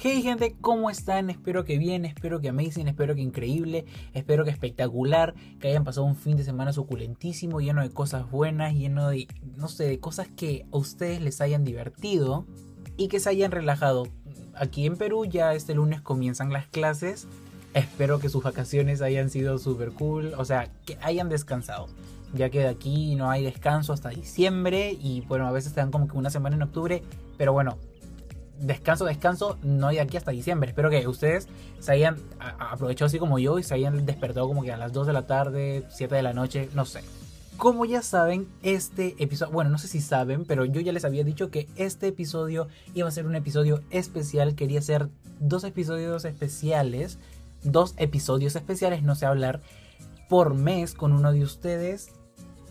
Hey gente, ¿cómo están? Espero que bien, espero que amazing, espero que increíble, espero que espectacular, que hayan pasado un fin de semana suculentísimo, lleno de cosas buenas, lleno de, no sé, de cosas que a ustedes les hayan divertido y que se hayan relajado. Aquí en Perú ya este lunes comienzan las clases, espero que sus vacaciones hayan sido super cool, o sea, que hayan descansado. Ya que de aquí no hay descanso hasta diciembre y bueno, a veces te dan como que una semana en octubre, pero bueno, descanso, descanso, no hay aquí hasta diciembre. Espero que ustedes se hayan aprovechado así como yo y se hayan despertado como que a las 2 de la tarde, 7 de la noche, no sé. Como ya saben, este episodio, bueno, no sé si saben, pero yo ya les había dicho que este episodio iba a ser un episodio especial. Quería hacer dos episodios especiales, dos episodios especiales, no sé hablar, por mes con uno de ustedes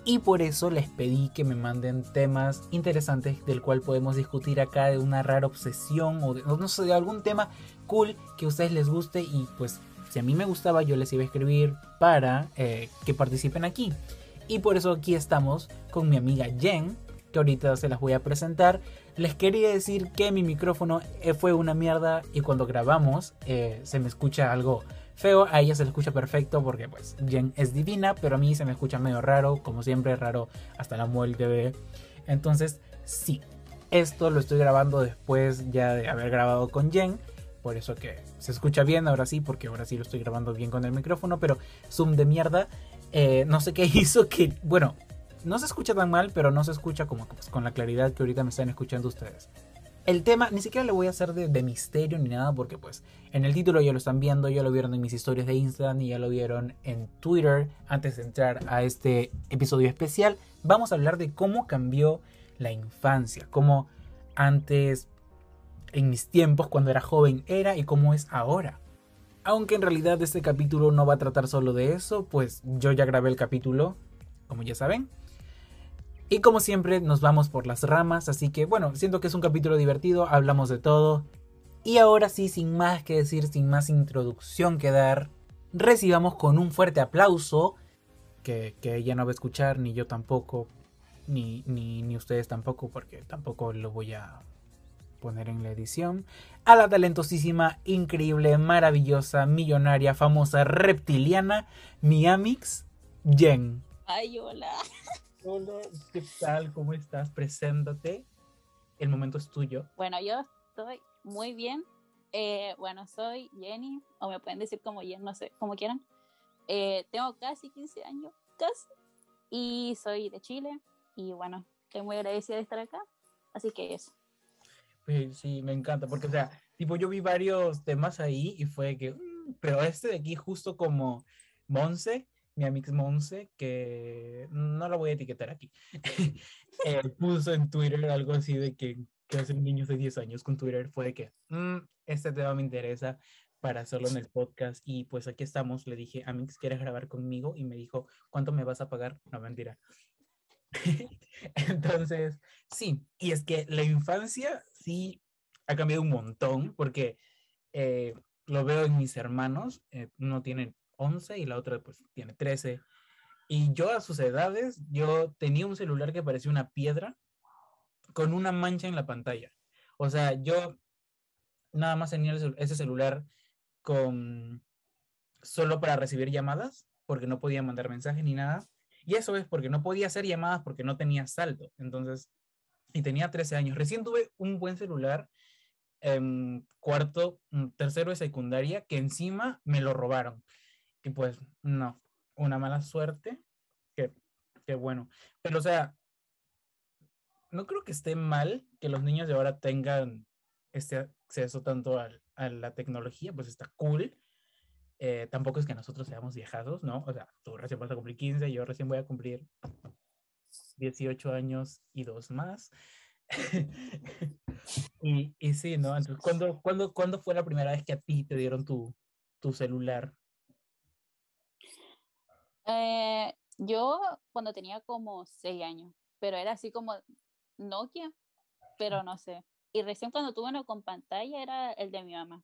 y por eso les pedí que me manden temas interesantes del cual podemos discutir acá de una rara obsesión o de, no sé, de algún tema cool que a ustedes les guste y pues si a mí me gustaba yo les iba a escribir para eh, que participen aquí. Y por eso aquí estamos con mi amiga Jen, que ahorita se las voy a presentar. Les quería decir que mi micrófono eh, fue una mierda y cuando grabamos eh, se me escucha algo feo, a ella se le escucha perfecto porque pues Jen es divina, pero a mí se me escucha medio raro, como siempre raro hasta la muerte de... Entonces, sí, esto lo estoy grabando después ya de haber grabado con Jen, por eso que se escucha bien ahora sí, porque ahora sí lo estoy grabando bien con el micrófono, pero zoom de mierda, eh, no sé qué hizo que, bueno, no se escucha tan mal, pero no se escucha como pues, con la claridad que ahorita me están escuchando ustedes. El tema ni siquiera le voy a hacer de, misterio ni nada porque pues en el título ya lo están viendo, ya lo vieron en mis historias de Instagram y ya lo vieron en Twitter antes de entrar a este episodio especial. Vamos a hablar de cómo cambió la infancia, cómo antes en mis tiempos cuando era joven era y cómo es ahora. Aunque en realidad este capítulo no va a tratar solo de eso, pues yo ya grabé el capítulo, como ya saben. Y como siempre nos vamos por las ramas, así que bueno, siento que es un capítulo divertido, hablamos de todo. Y ahora sí, sin más que decir, sin más introducción que dar, recibamos con un fuerte aplauso, que, ella no va a escuchar, ni yo tampoco, ni, ni, ni ustedes tampoco, porque tampoco lo voy a poner en la edición, a la talentosísima, increíble, maravillosa, millonaria, famosa, reptiliana, Miamix, Jen. Ay, hola. Hola, ¿qué tal? ¿Cómo estás? Preséntate. El momento es tuyo. Bueno, yo estoy muy bien. Eh, bueno, soy Jenny, o me pueden decir como Jen, no sé, como quieran. Eh, tengo casi 15 años, casi. Y soy de Chile. Y bueno, estoy muy agradecida de estar acá. Así que eso. Pues sí, me encanta, porque, o sea, tipo, yo vi varios temas ahí y fue que, mm, pero este de aquí, justo como Monse, mi amigo Monse, que no la voy a etiquetar aquí, eh, puso en Twitter algo así de que, que hacen niños de 10 años con Twitter, fue de que mm, este tema me interesa para hacerlo en el podcast y pues aquí estamos, le dije, Amix, ¿quieres grabar conmigo? Y me dijo, ¿cuánto me vas a pagar? No, mentira. Entonces, sí, y es que la infancia sí ha cambiado un montón porque eh, lo veo en mis hermanos, eh, no tienen 11 y la otra pues tiene 13. Y yo a sus edades, yo tenía un celular que parecía una piedra con una mancha en la pantalla. O sea, yo nada más tenía ese celular con solo para recibir llamadas, porque no podía mandar mensajes ni nada. Y eso es porque no podía hacer llamadas porque no tenía saldo. Entonces, y tenía 13 años. Recién tuve un buen celular en cuarto, mm, tercero de secundaria, que encima me lo robaron. Y pues no, una mala suerte, que, que bueno. Pero o sea, no creo que esté mal que los niños de ahora tengan este acceso tanto a, a la tecnología, pues está cool. Eh, tampoco es que nosotros seamos viejados, ¿no? O sea, tú recién vas a cumplir 15, yo recién voy a cumplir 18 años y dos más. y, y, sí, ¿no? Entonces, ¿cuándo, cuándo, ¿cuándo fue la primera vez que a ti te dieron tu, tu celular? Eh, yo cuando tenía como seis años, pero era así como Nokia, pero no sé. Y recién cuando tuve uno con pantalla era el de mi mamá,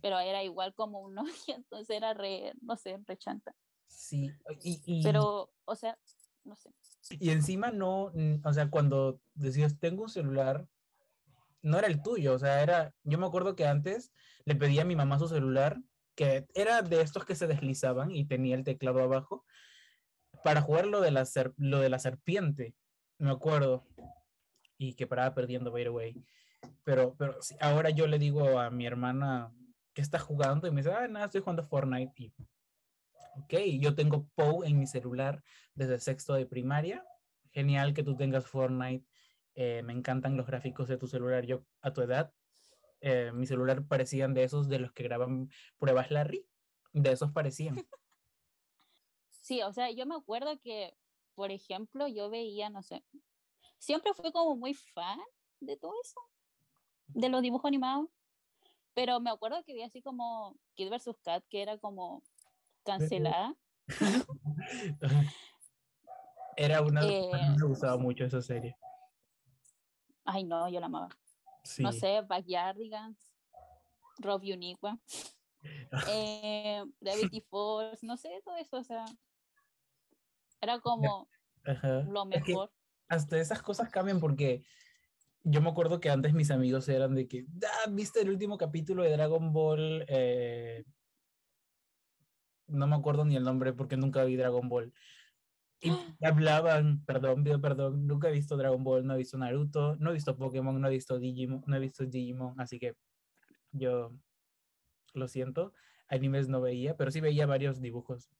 pero era igual como un Nokia, entonces era re, no sé, re chanta. Sí, y, Pero, o sea, no sé. Y encima no, o sea, cuando decías, tengo un celular, no era el tuyo, o sea, era, yo me acuerdo que antes le pedía a mi mamá su celular, que era de estos que se deslizaban y tenía el teclado abajo, para jugar lo de la, lo de la serpiente, me acuerdo, y que paraba perdiendo, by the way. Pero, pero ahora yo le digo a mi hermana que está jugando y me dice, ah, nada, estoy jugando Fortnite. Y, ok, yo tengo POU en mi celular desde sexto de primaria. Genial que tú tengas Fortnite. Eh, me encantan los gráficos de tu celular. Yo a tu edad, eh, mi celular parecían de esos de los que graban pruebas Larry. De esos parecían. Sí, o sea, yo me acuerdo que, por ejemplo, yo veía, no sé, siempre fui como muy fan de todo eso, de los dibujos animados. Pero me acuerdo que vi así como Kid vs. Cat, que era como cancelada. era una. Eh, me gustaba mucho esa serie. Ay, no, yo la amaba. No sé, Backyardigans, Rob Uniqua, eh, Gravity Falls, no sé, todo eso, o sea. Era como lo mejor. hasta esas cosas cambian porque yo me acuerdo que antes mis amigos eran de que, ah, ¿viste el último capítulo de Dragon Ball? Eh, no me acuerdo ni el nombre porque nunca vi Dragon Ball. Y hablaban, perdón, perdón, nunca he visto Dragon Ball, no he visto Naruto, no he visto Pokémon, no he visto Digimon, no he visto Digimon, así que yo lo siento, animes no veía, pero sí veía varios dibujos,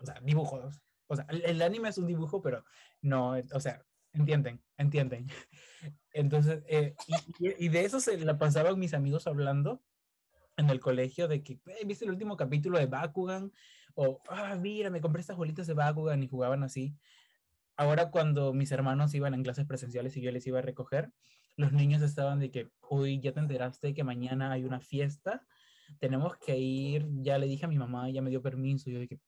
o sea, dibujos. O sea, el anime es un dibujo, pero no, o sea, Entienden, entienden. Entonces, eh, y, de eso se la pasaban mis amigos hablando en el colegio de que, ¿viste el último capítulo de Bakugan? O, ah, mira, me compré estas bolitas de Bakugan y jugaban así. Ahora cuando mis hermanos iban en clases presenciales y yo les iba a recoger, los niños estaban de que, uy, ya te enteraste que mañana hay una fiesta, tenemos que ir, ya le dije a mi mamá, ya me dio permiso, yo dije,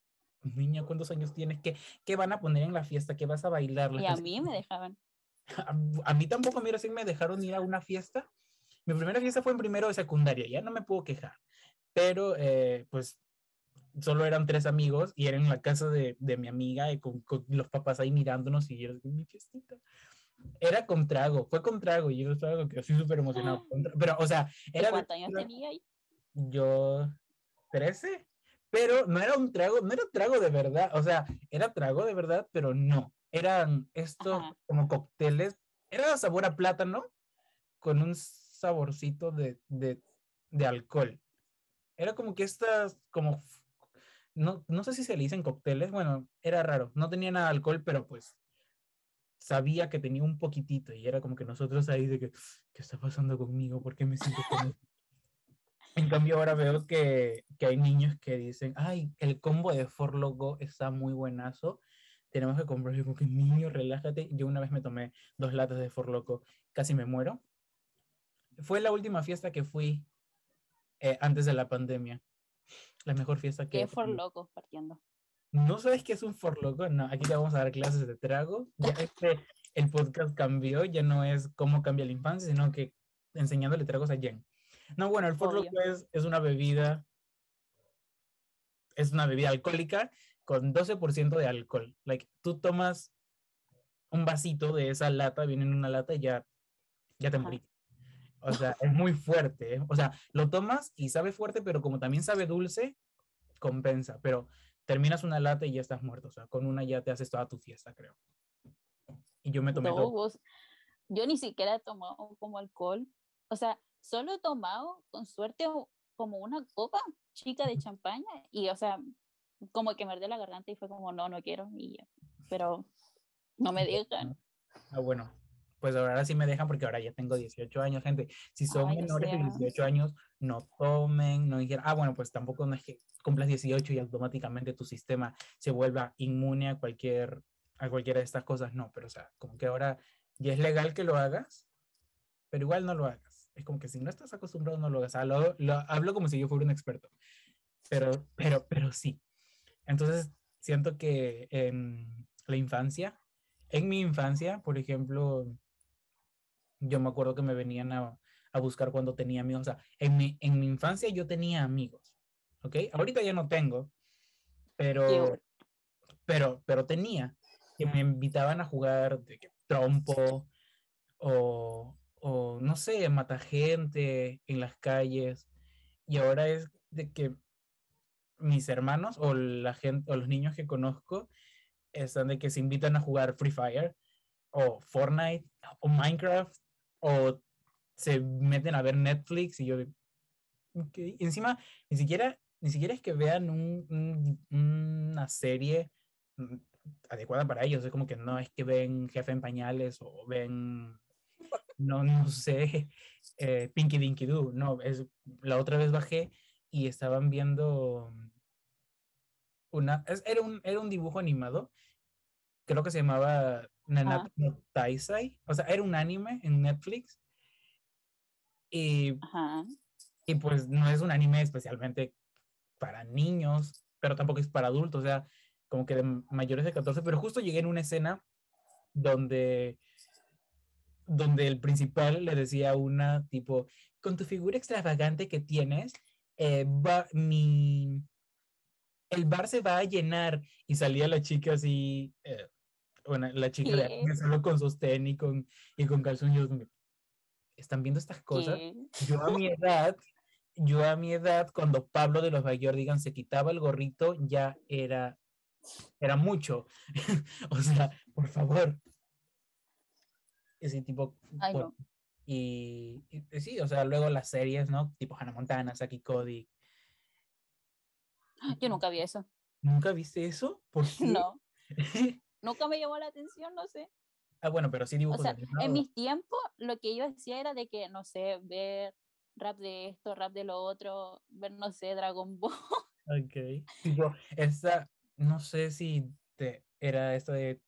niña, ¿cuántos años tienes? ¿Qué, ¿Qué van a poner en la fiesta? ¿Qué vas a bailar? Y a mí me dejaban. A, mí tampoco, mira, sí me dejaron ir a una fiesta. Mi primera fiesta fue en primero de secundaria, ya no me puedo quejar. Pero, eh, pues, solo eran tres amigos y era en la casa de, de mi amiga y con, los papás ahí mirándonos y yo, mi fiestita. Era con trago, fue con trago y yo estaba que así súper emocionado. Pero, o sea, era... ¿Cuántos años tenía ahí? Yo, 13 pero no era un trago, no era trago de verdad, o sea, era trago de verdad, pero no, eran estos como cócteles, era sabor a plátano con un saborcito de, de, de alcohol. Era como que estas, como, no, no sé si se le dicen cócteles, bueno, era raro, no tenía nada de alcohol, pero pues sabía que tenía un poquitito y era como que nosotros ahí de que, ¿qué está pasando conmigo? ¿Por qué me siento con en cambio, ahora veo que, que, hay niños que dicen, ay, el combo de Forloco está muy buenazo. Tenemos que comprarlo. Como que niño, relájate. Yo una vez me tomé dos latas de Forloco, casi me muero. Fue la última fiesta que fui eh, antes de la pandemia. La mejor fiesta que. ¿Qué es Forloco partiendo? ¿No sabes qué es un Forloco? No, aquí te vamos a dar clases de trago. Ya este, el podcast cambió, ya no es cómo cambia la infancia, sino que enseñándole tragos a Jen. No, bueno, el Ford es, es una bebida, es una bebida alcohólica con 12% de alcohol. Like, tú tomas un vasito de esa lata, viene en una lata y ya, ya te morís. O sea, es muy fuerte. ¿eh? O sea, lo tomas y sabe fuerte, pero como también sabe dulce, compensa. Pero terminas una lata y ya estás muerto. O sea, con una ya te haces toda tu fiesta, creo. Y yo me tomé todo. yo ni siquiera he tomado como alcohol. O sea, solo he tomado, con suerte, como una copa chica de champaña y, o sea, como que me ardió la garganta y fue como, no, no quiero, y pero no me dejan. Ah, bueno, pues ahora sí me dejan porque ahora ya tengo 18 años, gente. Si son menores de 18 años, no tomen, no dijeron, ah, bueno, pues tampoco no es que cumplas 18 y automáticamente tu sistema se vuelva inmune a cualquier a cualquiera de estas cosas, no, pero o sea, como que ahora ya es legal que lo hagas, pero igual no lo hagas es como que si no estás acostumbrado, no lo hagas. lo, hablo como si yo fuera un experto. Pero, pero, pero sí. Entonces, siento que en la infancia, en mi infancia, por ejemplo, yo me acuerdo que me venían a, a buscar cuando tenía amigos. O sea, en mi, en mi infancia yo tenía amigos. ¿Ok? Ahorita ya no tengo. Pero, pero, pero tenía. Que me invitaban a jugar de trompo o, o no sé, mata gente en las calles. Y ahora es de que mis hermanos o la gente o los niños que conozco están de que se invitan a jugar Free Fire o Fortnite o Minecraft o se meten a ver Netflix y yo de, encima ni siquiera ni siquiera es que vean un, una serie mm, adecuada para ellos es como que no es que ven Jefe en Pañales o ven no no sé eh, Pinky Dinky Doo no es la otra vez bajé y estaban viendo una, era, un, era un dibujo animado, creo que se llamaba Nanatsu no Taisai, o sea, era un anime en Netflix. Y, y pues no es un anime especialmente para niños, pero tampoco es para adultos, o sea, como que de mayores de 14, pero justo llegué en una escena donde donde el principal le decía a una tipo, con tu figura extravagante que tienes, eh, va, mi, el bar se va a llenar y salía la chica así, eh, bueno, la chica de solo con sostén y con, y con calzones. ¿Están viendo estas cosas? Yo a mi edad, yo a mi edad, cuando Pablo de los digan se quitaba el gorrito, ya era, era mucho. o sea, por favor. Ese tipo. y, y, sí, o sea, luego las series, ¿no? Tipo Hannah Montana, Saki Cody, yo nunca vi eso. ¿Nunca viste eso? ¿Por qué? No. nunca me llamó la atención, no sé. Ah, bueno, pero sí dibujos o sea, En mis tiempos, lo que yo hacía era de que, no sé, ver rap de esto, rap de lo otro, ver, no sé, Dragon Ball. Ok. Tipo, esta, no sé si te, era esto de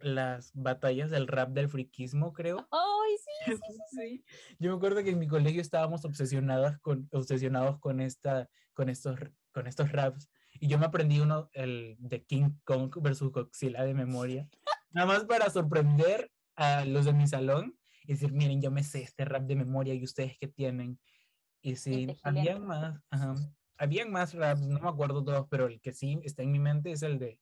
las batallas del rap del friquismo, creo. ¡Ay, sí, sí, sí, Yo me acuerdo que en mi colegio estábamos obsesionadas con, obsesionados con, esta, con estos con estos raps. Y yo me aprendí uno, el de King Kong versus Godzilla de memoria. Nada más para sorprender a los de mi salón y decir, miren, yo me sé este rap de memoria y ustedes qué tienen. Y sí, habían más, habían más raps, no me acuerdo todos, pero el que sí está en mi mente es el de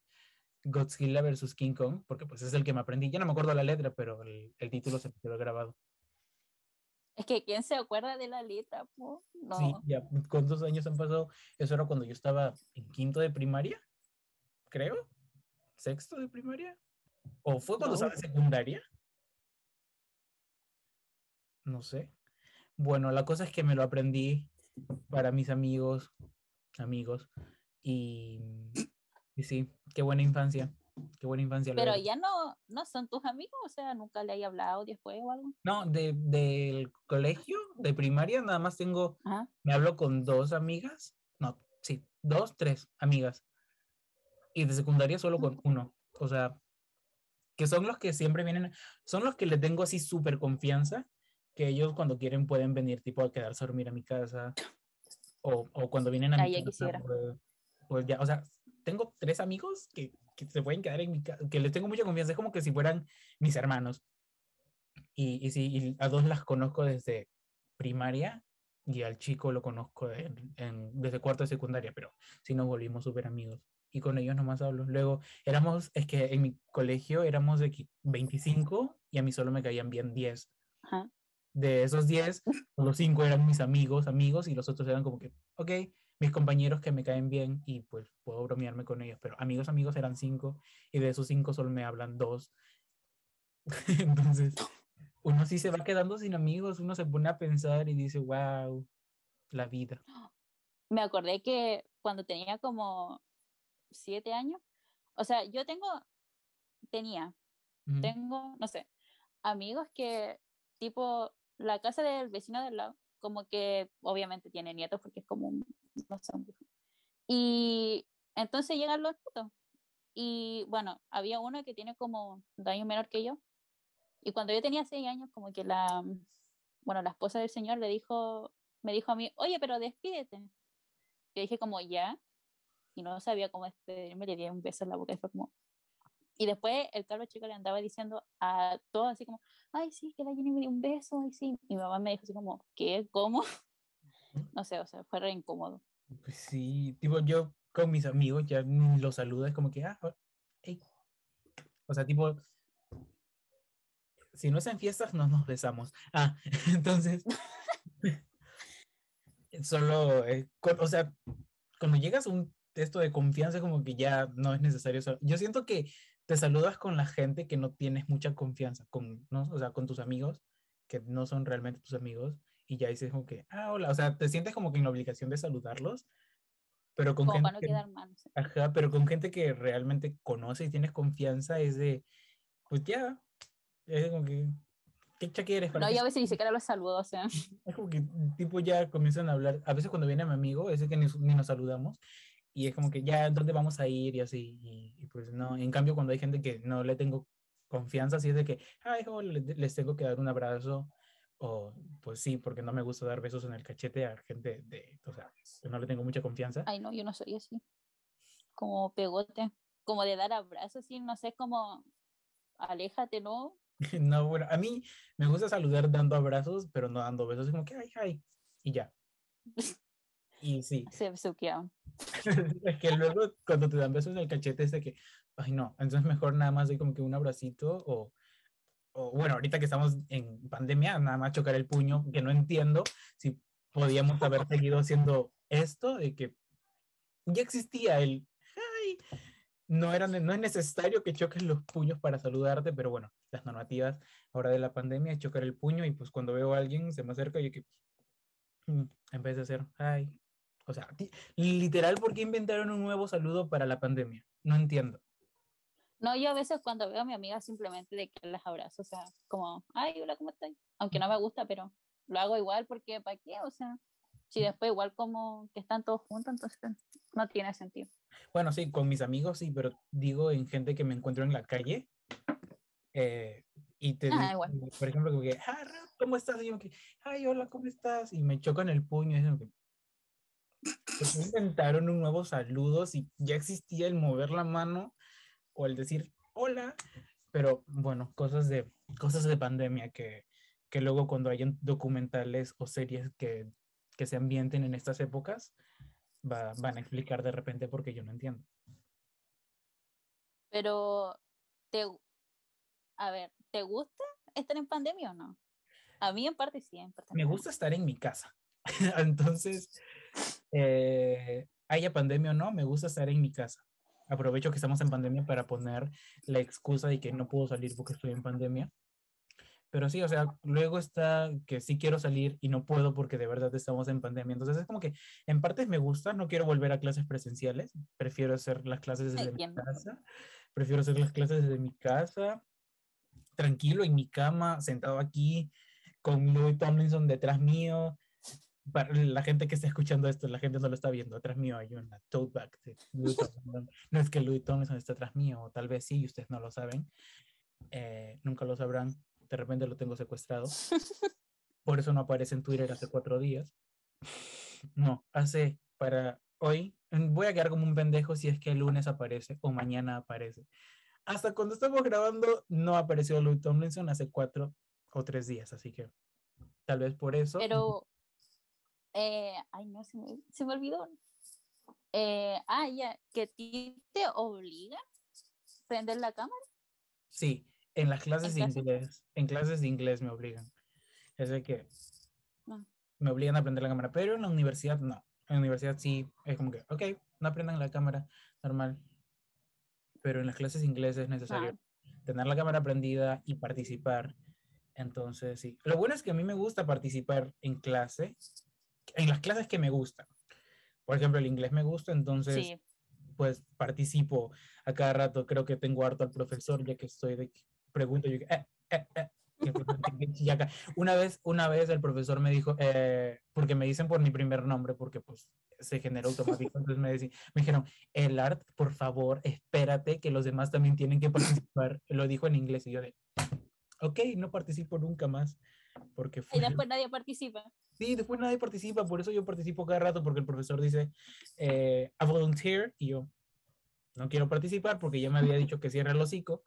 Godzilla versus King Kong, porque pues es el que me aprendí. Ya no me acuerdo la letra, pero el, el título se me quedó grabado. Es que ¿quién se acuerda de la letra? No. Sí, ya, ¿cuántos años han pasado? Eso era cuando yo estaba en quinto de primaria, creo. ¿Sexto de primaria? ¿O fue cuando estaba en secundaria? No sé. Bueno, la cosa es que me lo aprendí para mis amigos, amigos, y, y sí, qué buena infancia. Qué buena infancia. Pero ya no, no son tus amigos, o sea, nunca le hay hablado después o algo. No, de, del colegio, de primaria, nada más tengo, me hablo con dos amigas, no, sí, dos, tres amigas. Y de secundaria solo con uno. O sea, que son los que siempre vienen, son los que le tengo así súper confianza, que ellos cuando quieren pueden venir tipo a quedarse a dormir a mi casa. O, o cuando vienen a mi casa, pues, pues ya, o sea, tengo tres amigos que que se pueden quedar en mi casa, que les tengo mucha confianza, es como que si fueran mis hermanos. Y, y sí, a dos las conozco desde primaria y al chico lo conozco en, desde cuarto de secundaria, pero sí nos volvimos súper amigos. Y con ellos nomás hablo. Luego éramos, es que en mi colegio éramos de 25 y a mí solo me caían bien 10. De esos 10, los 5 eran mis amigos, amigos, y los otros eran como que, ok, mis compañeros que me caen bien y pues puedo bromearme con ellos, pero amigos, amigos eran cinco y de esos cinco solo me hablan dos. Entonces, uno sí se va quedando sin amigos, uno se pone a pensar y dice, wow, la vida. Me acordé que cuando tenía como siete años, o sea, yo tengo, tenía, tengo, no sé, amigos que tipo la casa del vecino del lado, como que obviamente tiene nietos porque es como un Y entonces llegan los putos. Y bueno, había uno que tiene como un año menor que yo. Y cuando yo tenía seis años, como que la, bueno, la esposa del señor le dijo, me dijo a mí, oye, pero despídete. Yo dije como, ya. Y no sabía cómo despedirme, le di un beso en la boca y fue como... Y después el carro chico le andaba diciendo a todos así como, ay, sí, que la Jenny me dio un beso, ay, sí. Y mi mamá me dijo así como, ¿qué? ¿Cómo? No sé, o sea, fue re incómodo. Pues sí, tipo, yo con mis amigos ya los saludo, es como que, ah, hey. O sea, tipo, si no es en fiestas, no nos besamos. Ah, entonces, solo, eh, cu- o sea, cuando llegas a un texto de confianza, como que ya no es necesario. Yo siento que te saludas con la gente que no tienes mucha confianza, con, ¿no? O sea, con tus amigos, que no son realmente tus amigos, y ya dices como que, ah, hola, o sea, te sientes como que en la obligación de saludarlos, pero con Como gente para no quedar mal. sé. ajá, pero con gente que realmente conoce y tienes confianza, es de, pues ya, es como que, ¿qué cha quieres? ¿Para No, yo a veces ni siquiera los saludo, o sea. es como que tipo ya comienzan a hablar. A veces cuando viene mi amigo, ese que ni, ni nos saludamos. Y es como que ya, ¿dónde vamos a ir? Y así. Y, y pues no. En cambio, cuando hay gente que no le tengo confianza, así es de que, ay, le- les tengo que dar un abrazo. O pues sí, porque no me gusta dar besos en el cachete a gente de, o sea, no le tengo mucha confianza. Ay, no, yo no soy así. Como pegote. Como de dar abrazos, así, no sé, como aléjate, ¿no? No, bueno, a mí me gusta saludar dando abrazos, pero no dando besos. Es como que, ay, ay. Y ya. Y sí. Se besuqueaban. Es que luego cuando te dan besos en el cachete es de que, ay no, entonces mejor nada más doy como que un abracito o, o bueno, ahorita que estamos en pandemia, nada más chocar el puño, que no entiendo si podíamos haber seguido haciendo esto, de que ya existía el, ay, no, era, no es necesario que choques los puños para saludarte, pero bueno, las normativas ahora de la pandemia es chocar el puño y pues cuando veo a alguien se me acerca y yo que, mm, en vez de hacer, ay, o sea, literal, ¿por qué inventaron un nuevo saludo para la pandemia? No entiendo. No, yo a veces cuando veo a mi amiga simplemente de que las abrazo, o sea, como, ay, hola, ¿cómo estás? Aunque no me gusta, pero lo hago igual porque, ¿para qué? O sea, si después igual como que están todos juntos, entonces no tiene sentido. Bueno, sí, con mis amigos sí, pero digo en gente que me encuentro en la calle. eh, y te Ah, igual. por ejemplo, como que, ah, ¿cómo estás? Y yo que, ay, hola, ¿cómo estás? Y me chocan el puño. Y como que, ¿por qué inventaron un nuevo saludo si ya existía el mover la mano o el decir hola? Pero bueno, cosas de, cosas de pandemia que, que luego cuando hayan documentales o series que, que se ambienten en estas épocas, va- van a explicar de repente porque yo no entiendo. Pero, te, a ver, ¿te gusta estar en pandemia o no? A mí en parte sí, en parte me gusta estar en mi casa. Entonces, eh, haya pandemia o no, me gusta estar en mi casa. Aprovecho que estamos en pandemia para poner la excusa de que no puedo salir porque estoy en pandemia. Pero sí, o sea, luego está que sí quiero salir y no puedo porque de verdad estamos en pandemia. Entonces es como que en partes me gusta, no quiero volver a clases presenciales, prefiero hacer las clases desde mi casa, prefiero hacer las clases desde mi casa, tranquilo en mi cama, sentado aquí, con Louis Tomlinson detrás mío. Para la gente que está escuchando esto, la gente no lo está viendo. Atrás mío hay una tote bag de Louis Tomlinson. No es que Louis Tomlinson esté atrás mío, o tal vez sí, y ustedes no lo saben. Eh, nunca lo sabrán. De repente lo tengo secuestrado. Por eso no aparece en Twitter hace cuatro días. No, hace para hoy. Voy a quedar como un pendejo si es que el lunes aparece o mañana aparece. Hasta cuando estamos grabando no apareció Louis Tomlinson hace cuatro o tres días, así que tal vez por eso. Pero, eh, ay, no, se me, se me olvidó. Eh, ah, ya, que te obliga a prender la cámara. Sí, en las clases de clase? inglés, en clases de inglés me obligan. Es de que Ah. me obligan a prender la cámara, pero en la universidad no. En la universidad sí, es como que, ok, no aprendan la cámara, normal. Pero en las clases de inglés es necesario tener la cámara prendida y participar. Entonces, sí. Lo bueno es que a mí me gusta participar en clase, en las clases que me gustan. Por ejemplo, el inglés me gusta, entonces Sí, pues participo a cada rato. Creo que tengo harto al profesor, ya que estoy de pregunto yo, eh, eh, eh. Una vez, una vez el profesor me dijo, eh, porque me dicen por mi primer nombre, porque pues se generó automático, entonces me, decí- me dijeron, el art, por favor, espérate que los demás también tienen que participar. Lo dijo en inglés y yo de, ok, no participo nunca más, porque y fue... después nadie participa. Sí, después nadie participa, por eso yo participo cada rato, porque el profesor dice, eh, a volunteer, y yo no quiero participar porque ya me había dicho que cierra el hocico,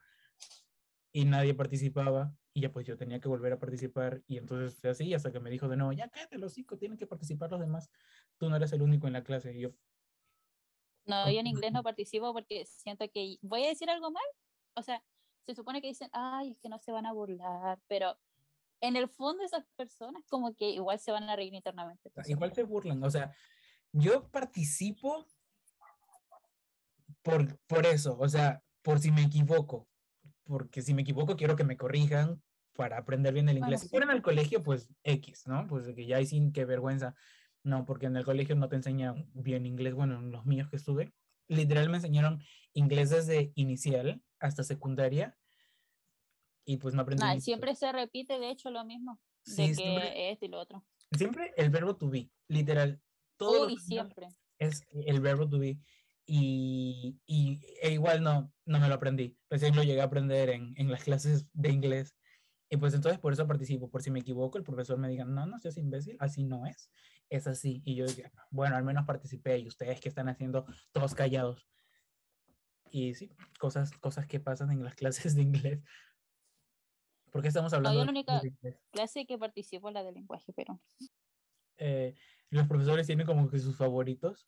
y nadie participaba, y ya pues yo tenía que volver a participar, y entonces fue así, hasta que me dijo de nuevo, ya cállate el hocico, tienen que participar los demás, tú no eres el único en la clase, y yo, No, yo en inglés no participo porque siento que voy a decir algo mal. O sea, se supone que dicen, ay, es que no se van a burlar, pero en el fondo esas personas como que igual se van a reír internamente. Igual se burlan, o sea, yo participo por, por eso, o sea, por si me equivoco, porque si me equivoco quiero que me corrijan para aprender bien el inglés. Si fuera en el colegio, pues X, ¿no? Pues que ya hay sin qué vergüenza. No, porque en el colegio no te enseñan bien inglés. Bueno, en los míos que estuve, literal me enseñaron inglés desde inicial hasta secundaria y pues no aprendí. siempre se repite, de hecho, lo mismo. de que siempre, esto y lo otro. Siempre el verbo to be, literal. Todo Uy, siempre. Es el verbo to be. Y, y e igual no, no me lo aprendí. Recién lo llegué a aprender en, en las clases de inglés. Y pues entonces por eso participo, por si me equivoco, el profesor me diga, no, no seas imbécil, así no es, es así. Y yo digo, bueno, al menos participé y ustedes que están haciendo todos callados. Y sí, cosas, cosas que pasan en las clases de inglés. ¿Por qué estamos hablando? No, yo la única clase que participo es la de lenguaje, pero... Eh, los profesores tienen como que sus favoritos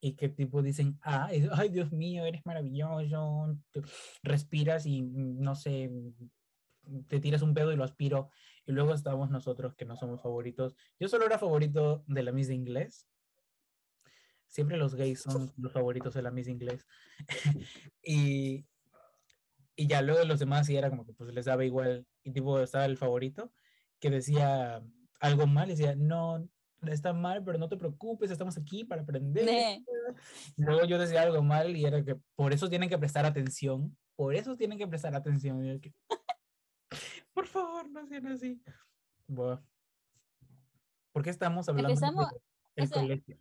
y que tipo dicen, ah, ay Dios mío, eres maravilloso, respiras y no sé, te tiras un pedo y lo aspiro. Y luego estamos nosotros que no somos favoritos. Yo solo era favorito de la Miss de Inglés. Siempre los gays son los favoritos de la Miss de Inglés. y, y ya luego los demás sí era como que pues les daba igual y tipo estaba el favorito que decía algo mal y decía no está mal pero no te preocupes estamos aquí para aprender luego yo decía algo mal y era que por eso tienen que prestar atención por eso tienen que prestar atención por favor no sean así bueno. ¿por qué estamos hablando Empezamos, del colegio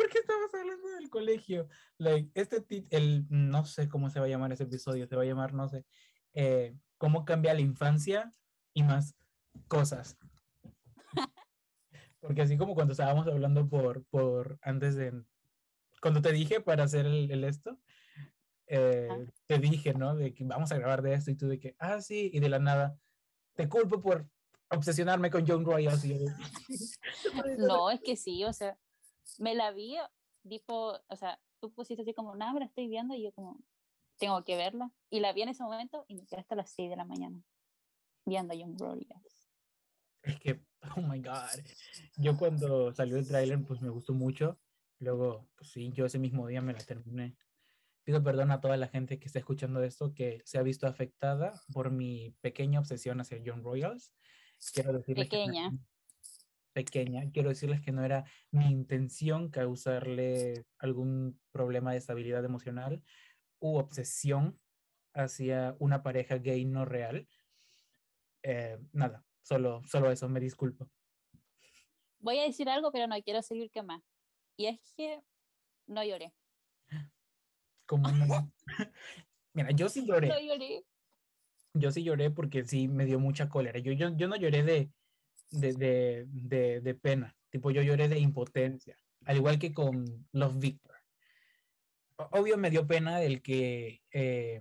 ¿Por qué estamos hablando del colegio? Like, este el, no sé cómo se va a llamar ese episodio, se va a llamar, no sé, eh, cómo cambia la infancia y más cosas. Porque así como cuando estábamos hablando por, por antes de, cuando te dije para hacer el, esto, eh, te dije, ¿no? De que vamos a grabar de esto y tú de que, ah, sí, y de la nada, te culpo por obsesionarme con John Royals. no, es que sí, o sea, me la vi, tipo, o sea, tú pusiste así como, nada, me la estoy viendo y yo como, tengo que verla. Y la vi en ese momento y me quedé hasta las 6 de la mañana viendo Young Glorious. Es que, oh my god, yo cuando salió el tráiler pues me gustó mucho. Luego, pues sí, yo ese mismo día me la terminé. Pido perdón a toda la gente que está escuchando esto que se ha visto afectada por mi pequeña obsesión hacia Young Royals. Quiero decirles Pequeña pequeña, quiero decirles que no era mi intención causarle algún problema de estabilidad emocional u obsesión hacia una pareja gay no real. Eh, nada, solo, solo eso, me disculpo. Voy a decir algo, pero no quiero seguir que más. Y es que no lloré. ¿Cómo no? Mira, yo sí lloré. No lloré. Yo sí lloré porque sí me dio mucha cólera. Yo, yo, yo no lloré de, de, de, de, pena. Tipo, yo lloré de impotencia, al igual que con Love Victor. Obvio me dio pena el que eh,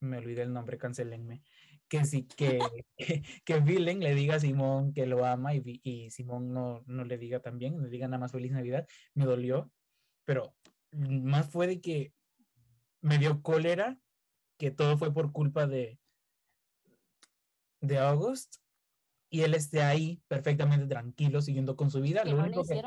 me olvidé el nombre, cancelenme. Que sí, que, que, Villain le diga a Simón que lo ama y, y Simón no, no, le diga también, le diga nada más feliz Navidad, me dolió, pero más fue de que me dio cólera, que todo fue por culpa de, de August y él esté ahí perfectamente tranquilo, siguiendo con su vida. Lo, único que,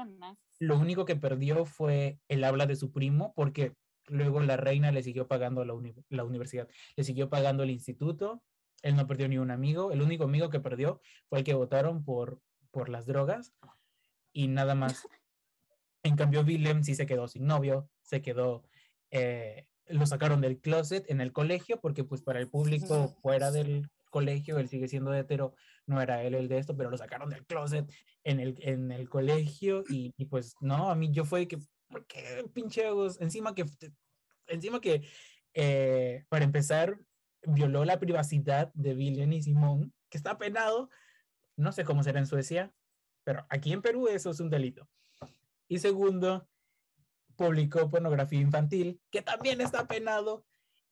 lo único que perdió fue el habla de su primo, porque luego la reina le siguió pagando la, la universidad, le siguió pagando el instituto, él no perdió ni un amigo, el único amigo que perdió fue el que votaron por, por las drogas y nada más. En cambio, Willem sí se quedó sin novio, se quedó, eh, lo sacaron del closet en el colegio porque pues para el público fuera del colegio, él sigue siendo hetero, no era él el de esto, pero lo sacaron del closet en el, en el colegio y, y pues no, a mí yo fue que, ¿por qué pinche Encima que, encima que, eh, para empezar, violó la privacidad de Villen y Simón, que está penado, no sé cómo será en Suecia, pero aquí en Perú eso es un delito. Y segundo, publicó pornografía infantil, que también está penado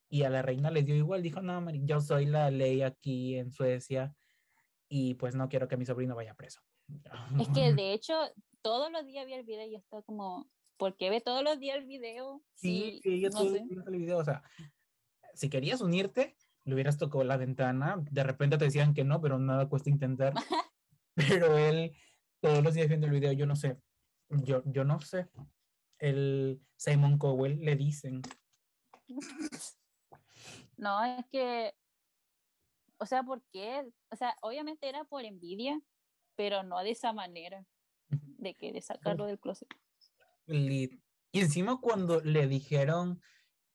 y a la reina le dio igual, dijo, no, yo soy la ley aquí en Suecia y pues no quiero que mi sobrino vaya preso. Es que de hecho todos los días vi el video y está como, ¿por qué ve todos los días el video? Sí, sí, yo no sé. el video, o sea, si querías unirte, le hubieras tocado la ventana, de repente te decían que no, pero nada cuesta intentar. pero él todos los días viendo el video, yo no sé, yo, yo no sé. El Simon Cowell le dicen. No, es que, o sea, ¿por qué? O sea, obviamente era por envidia, pero no de esa manera, de que de sacarlo del closet. Y encima cuando le dijeron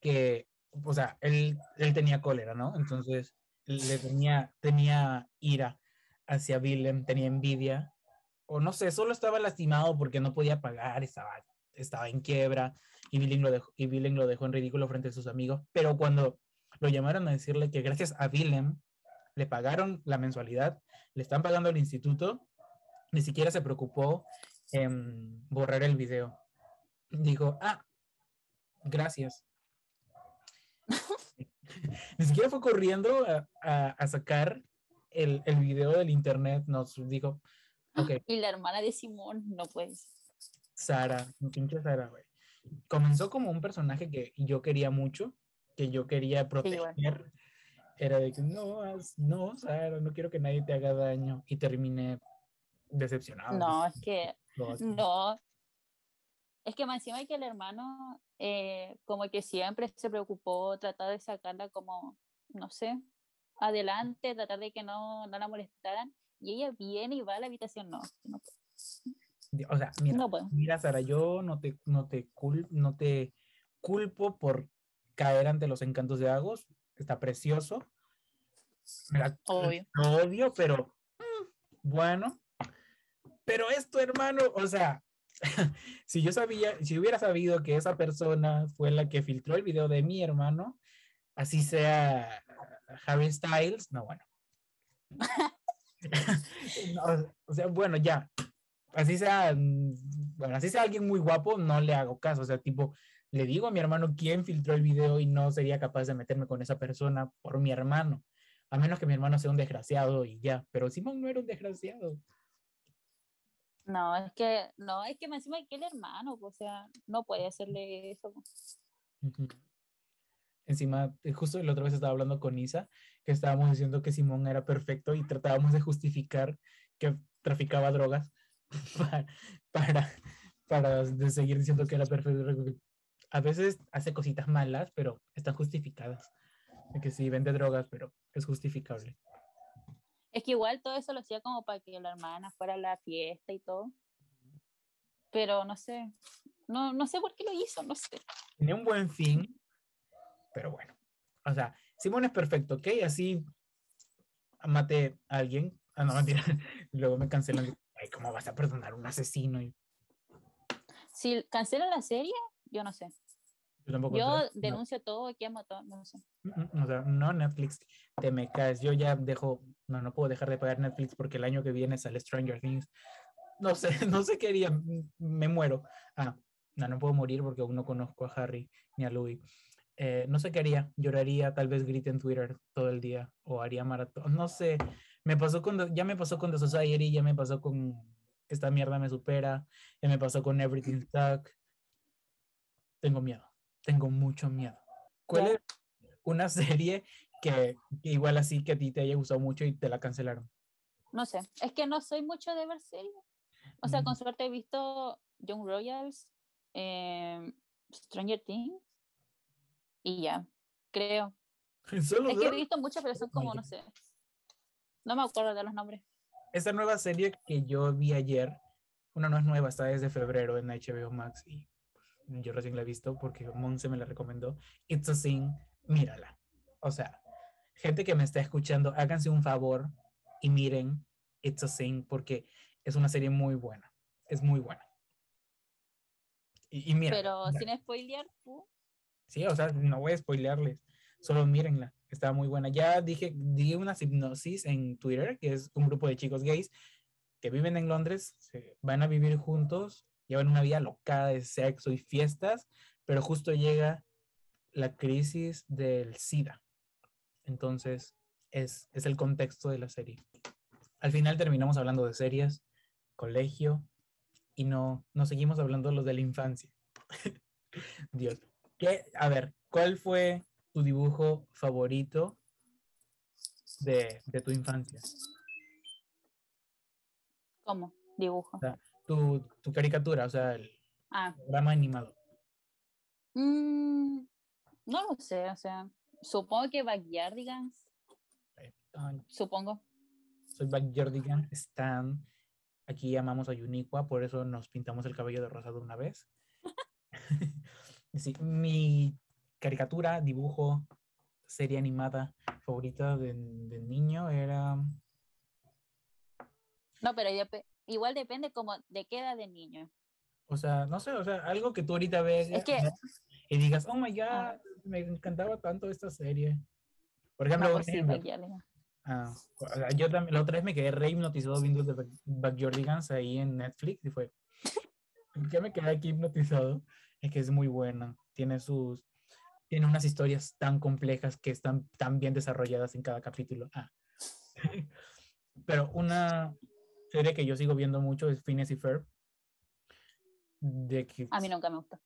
que, o sea, él, él tenía cólera, ¿no? Entonces le tenía, tenía ira hacia Willem, tenía envidia, o no sé, solo estaba lastimado porque no podía pagar, estaba, estaba en quiebra y Willem, lo dejó, y Willem lo dejó en ridículo frente a sus amigos, pero cuando lo llamaron a decirle que gracias a Willem le pagaron la mensualidad, le están pagando el instituto, ni siquiera se preocupó en borrar el video. Dijo, ah, gracias. ni siquiera fue corriendo a, a, sacar el, el, video del internet, nos dijo, ok. Y la hermana de Simón, no puedes. Sara, pinche Sara, güey. Comenzó como un personaje que yo quería mucho, que yo quería proteger. Era de que no, no, Sara, no quiero que nadie te haga daño. Y terminé decepcionado. No, es que no. Es que más encima que el hermano, eh, como que siempre se preocupó, tratar de sacarla como, no sé, adelante, tratar de que no, no la molestaran. Y ella viene y va a la habitación, no. no o sea, mira, mira, Sara, yo no te, no, te no te culpo por caer ante los encantos de Agos. Está precioso. Obvio. Odio, pero mm, bueno. Pero esto, hermano, o sea, si yo sabía, si hubiera sabido que esa persona fue la que filtró el video de mi hermano, así sea Harry Styles, no, bueno. o sea, bueno, ya, así sea, mm, bueno, así sea alguien muy guapo, no le hago caso. O sea, tipo, le digo a mi hermano quién filtró el video y no sería capaz de meterme con esa persona por mi hermano. A menos que mi hermano sea un desgraciado y ya. Pero Simón no era un desgraciado. No, es que, no, es que me encima que el hermano, o sea, no puede hacerle eso. Encima, eh, justo la otra vez estaba hablando con Isa, que estábamos diciendo que Simón era perfecto y tratábamos de justificar que traficaba drogas para, para, seguir diciendo que era perfecto. A veces hace cositas malas, pero están justificadas. Que sí, vende drogas, pero es justificable. Es que igual todo eso lo hacía como para que la hermana fuera a la fiesta y todo. Pero no sé, no, no sé por qué lo hizo, no sé. Tenía un buen fin, pero bueno. O sea, Simón es perfecto, ¿ok? Así mate a alguien. Ah, no, mentira. Luego me cancelan. ¿cómo vas a perdonar a un asesino? Si cancela la serie, yo no sé. Yo, denuncio todo, ¿quién mató? No sé. O sea, no, Netflix, te me caes. Yo ya dejo, no, no puedo dejar de pagar Netflix porque el año que viene sale Stranger Things. No sé, no sé qué haría, me muero. Ah, no, no puedo morir porque aún no conozco a Harry ni a Louis. Eh, no sé qué haría, lloraría, tal vez grite en Twitter todo el día o haría maratón, no sé, me pasó con, ya me pasó con The Society, ya me pasó con Esta mierda me supera, ya me pasó con Everything Stuck. Tengo miedo, tengo mucho miedo. ¿Cuál es una serie que, igual así que a ti te haya gustado mucho y te la cancelaron? No sé, es que no soy mucho de ver series. O sea, con mm. suerte he visto Young Royals, em, Stranger Things y ya, creo. es que he visto muchas, pero son como, no sé, no me acuerdo de los nombres. Esta nueva serie que yo vi ayer, una no es nueva, está desde febrero en HBO Max y yo recién la he visto porque Monse me la recomendó. It's a Sin, mírala. O sea, gente que me está escuchando, háganse un favor y miren It's a Sin porque es una serie muy buena. Es muy buena. Y, mira. Pero sin spoilear, Sí, o sea, no voy a spoilearles. Solo mírenla estaba muy buena. Ya dije, di una hipnosis en Twitter, que es un grupo de chicos gays que viven en Londres, se van a vivir juntos, llevan una vida locada de sexo y fiestas, pero justo llega la crisis del SIDA. Entonces, es, es el contexto de la serie. Al final terminamos hablando de series, colegio, y no, no seguimos hablando de los de la infancia. Dios. ¿Qué? A ver, ¿cuál fue tu dibujo favorito de, de tu infancia? ¿Cómo? Dibujo. O sea, tu, tu caricatura, o sea, el Ah, programa animado. mm, no lo sé, o sea, supongo que Backyardigans, supongo. Soy Backyardigan Stan. Aquí amamos a Uniqua, por eso nos pintamos el cabello de rosado una vez. Sí, mi caricatura, dibujo, serie animada favorita de, de niño era. No, pero depe- igual depende como de qué edad de niño. O sea, no sé, o sea, algo que tú ahorita ves Es que- y digas, oh my god, Ah. me encantaba tanto esta serie. Por ejemplo, pues sí, ah, yo también, la otra vez me quedé re hipnotizado viendo The Back- Backyardigans ahí en Netflix y fue, ya me quedé aquí hipnotizado. Es que es muy buena, tiene sus, tiene unas historias tan complejas que están tan bien desarrolladas en cada capítulo. Ah. Pero una serie que yo sigo viendo mucho es Phineas y Ferb. De que A mí nunca me gusta.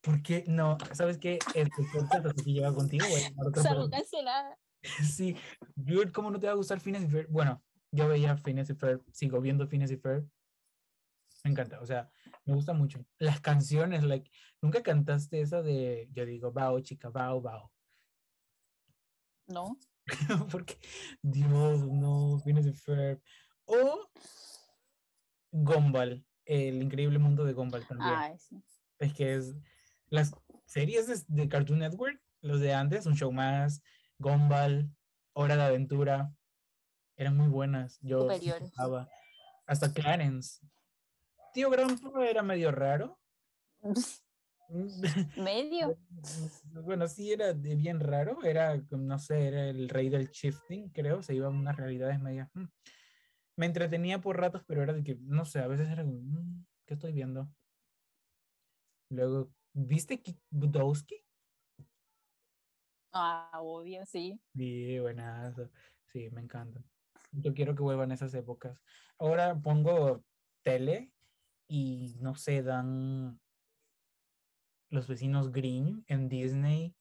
¿Por qué no? ¿Sabes qué? El podcast hasta aquí llega contigo. persona. cancelada. Sí, ¿cómo no te va a gustar Phineas y Ferb? Bueno, yo veía Phineas y Ferb, sigo viendo Phineas y Ferb. Me encanta, o sea, me gusta mucho. Las canciones, like, nunca cantaste esa de, yo digo, bao, chica, bao, bao. No. Porque, Dios, no, Phineas y Ferb. O Gumball, el increíble mundo de Gumball también. Ay, sí. Es que es las series de, de Cartoon Network, los de antes, un show más, Gumball, Hora de Aventura, eran muy buenas. Yo disfrutaba. hasta Clarence. Tío Grampo era medio raro. Medio. Bueno, sí era de bien raro, era, no sé, era el rey del shifting, creo, se iba a unas realidades medias. Me entretenía por ratos, pero era de que, no sé, a veces era como, mm, ¿qué estoy viendo? Luego, ¿viste Kick Budowski? Ah, obvio, sí. Sí, buenazo. Sí, me encanta. Yo quiero que vuelvan esas épocas. Ahora pongo tele y no sé, dan los vecinos Green en Disney.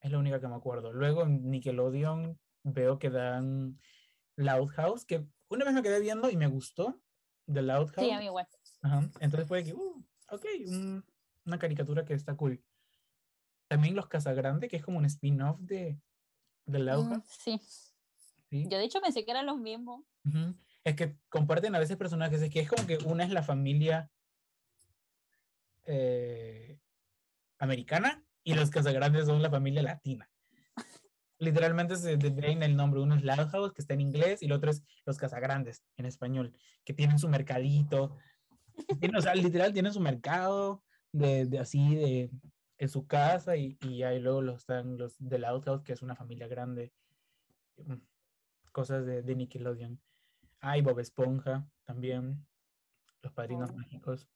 Es la única que me acuerdo. Luego en Nickelodeon veo que dan Loud House, que una vez me quedé viendo y me gustó de Loud House. Sí, a mí igual. Ajá, Entonces fue que, uh, ok, un- una caricatura que está cool. También Los Casagrande, que es como un spin-off de, de Loud Mm, House. sí. ¿sí? Yo de hecho pensé que eran los mismos. Es que comparten a veces personajes, es que es como que una es la familia eh, americana y los Casagrandes son la familia latina. Literalmente se de- ve en el nombre, uno es Loud que está en inglés, y el otro es Los Casagrandes, en español, que tienen su mercadito. Tienen, o sea, literal, tienen su mercado de, de así, de, en su casa, y, y ahí luego los, están los de Loud House, que es una familia grande. Cosas de, de Nickelodeon. Ay, Bob Esponja también. Los Padrinos Oh. Mágicos.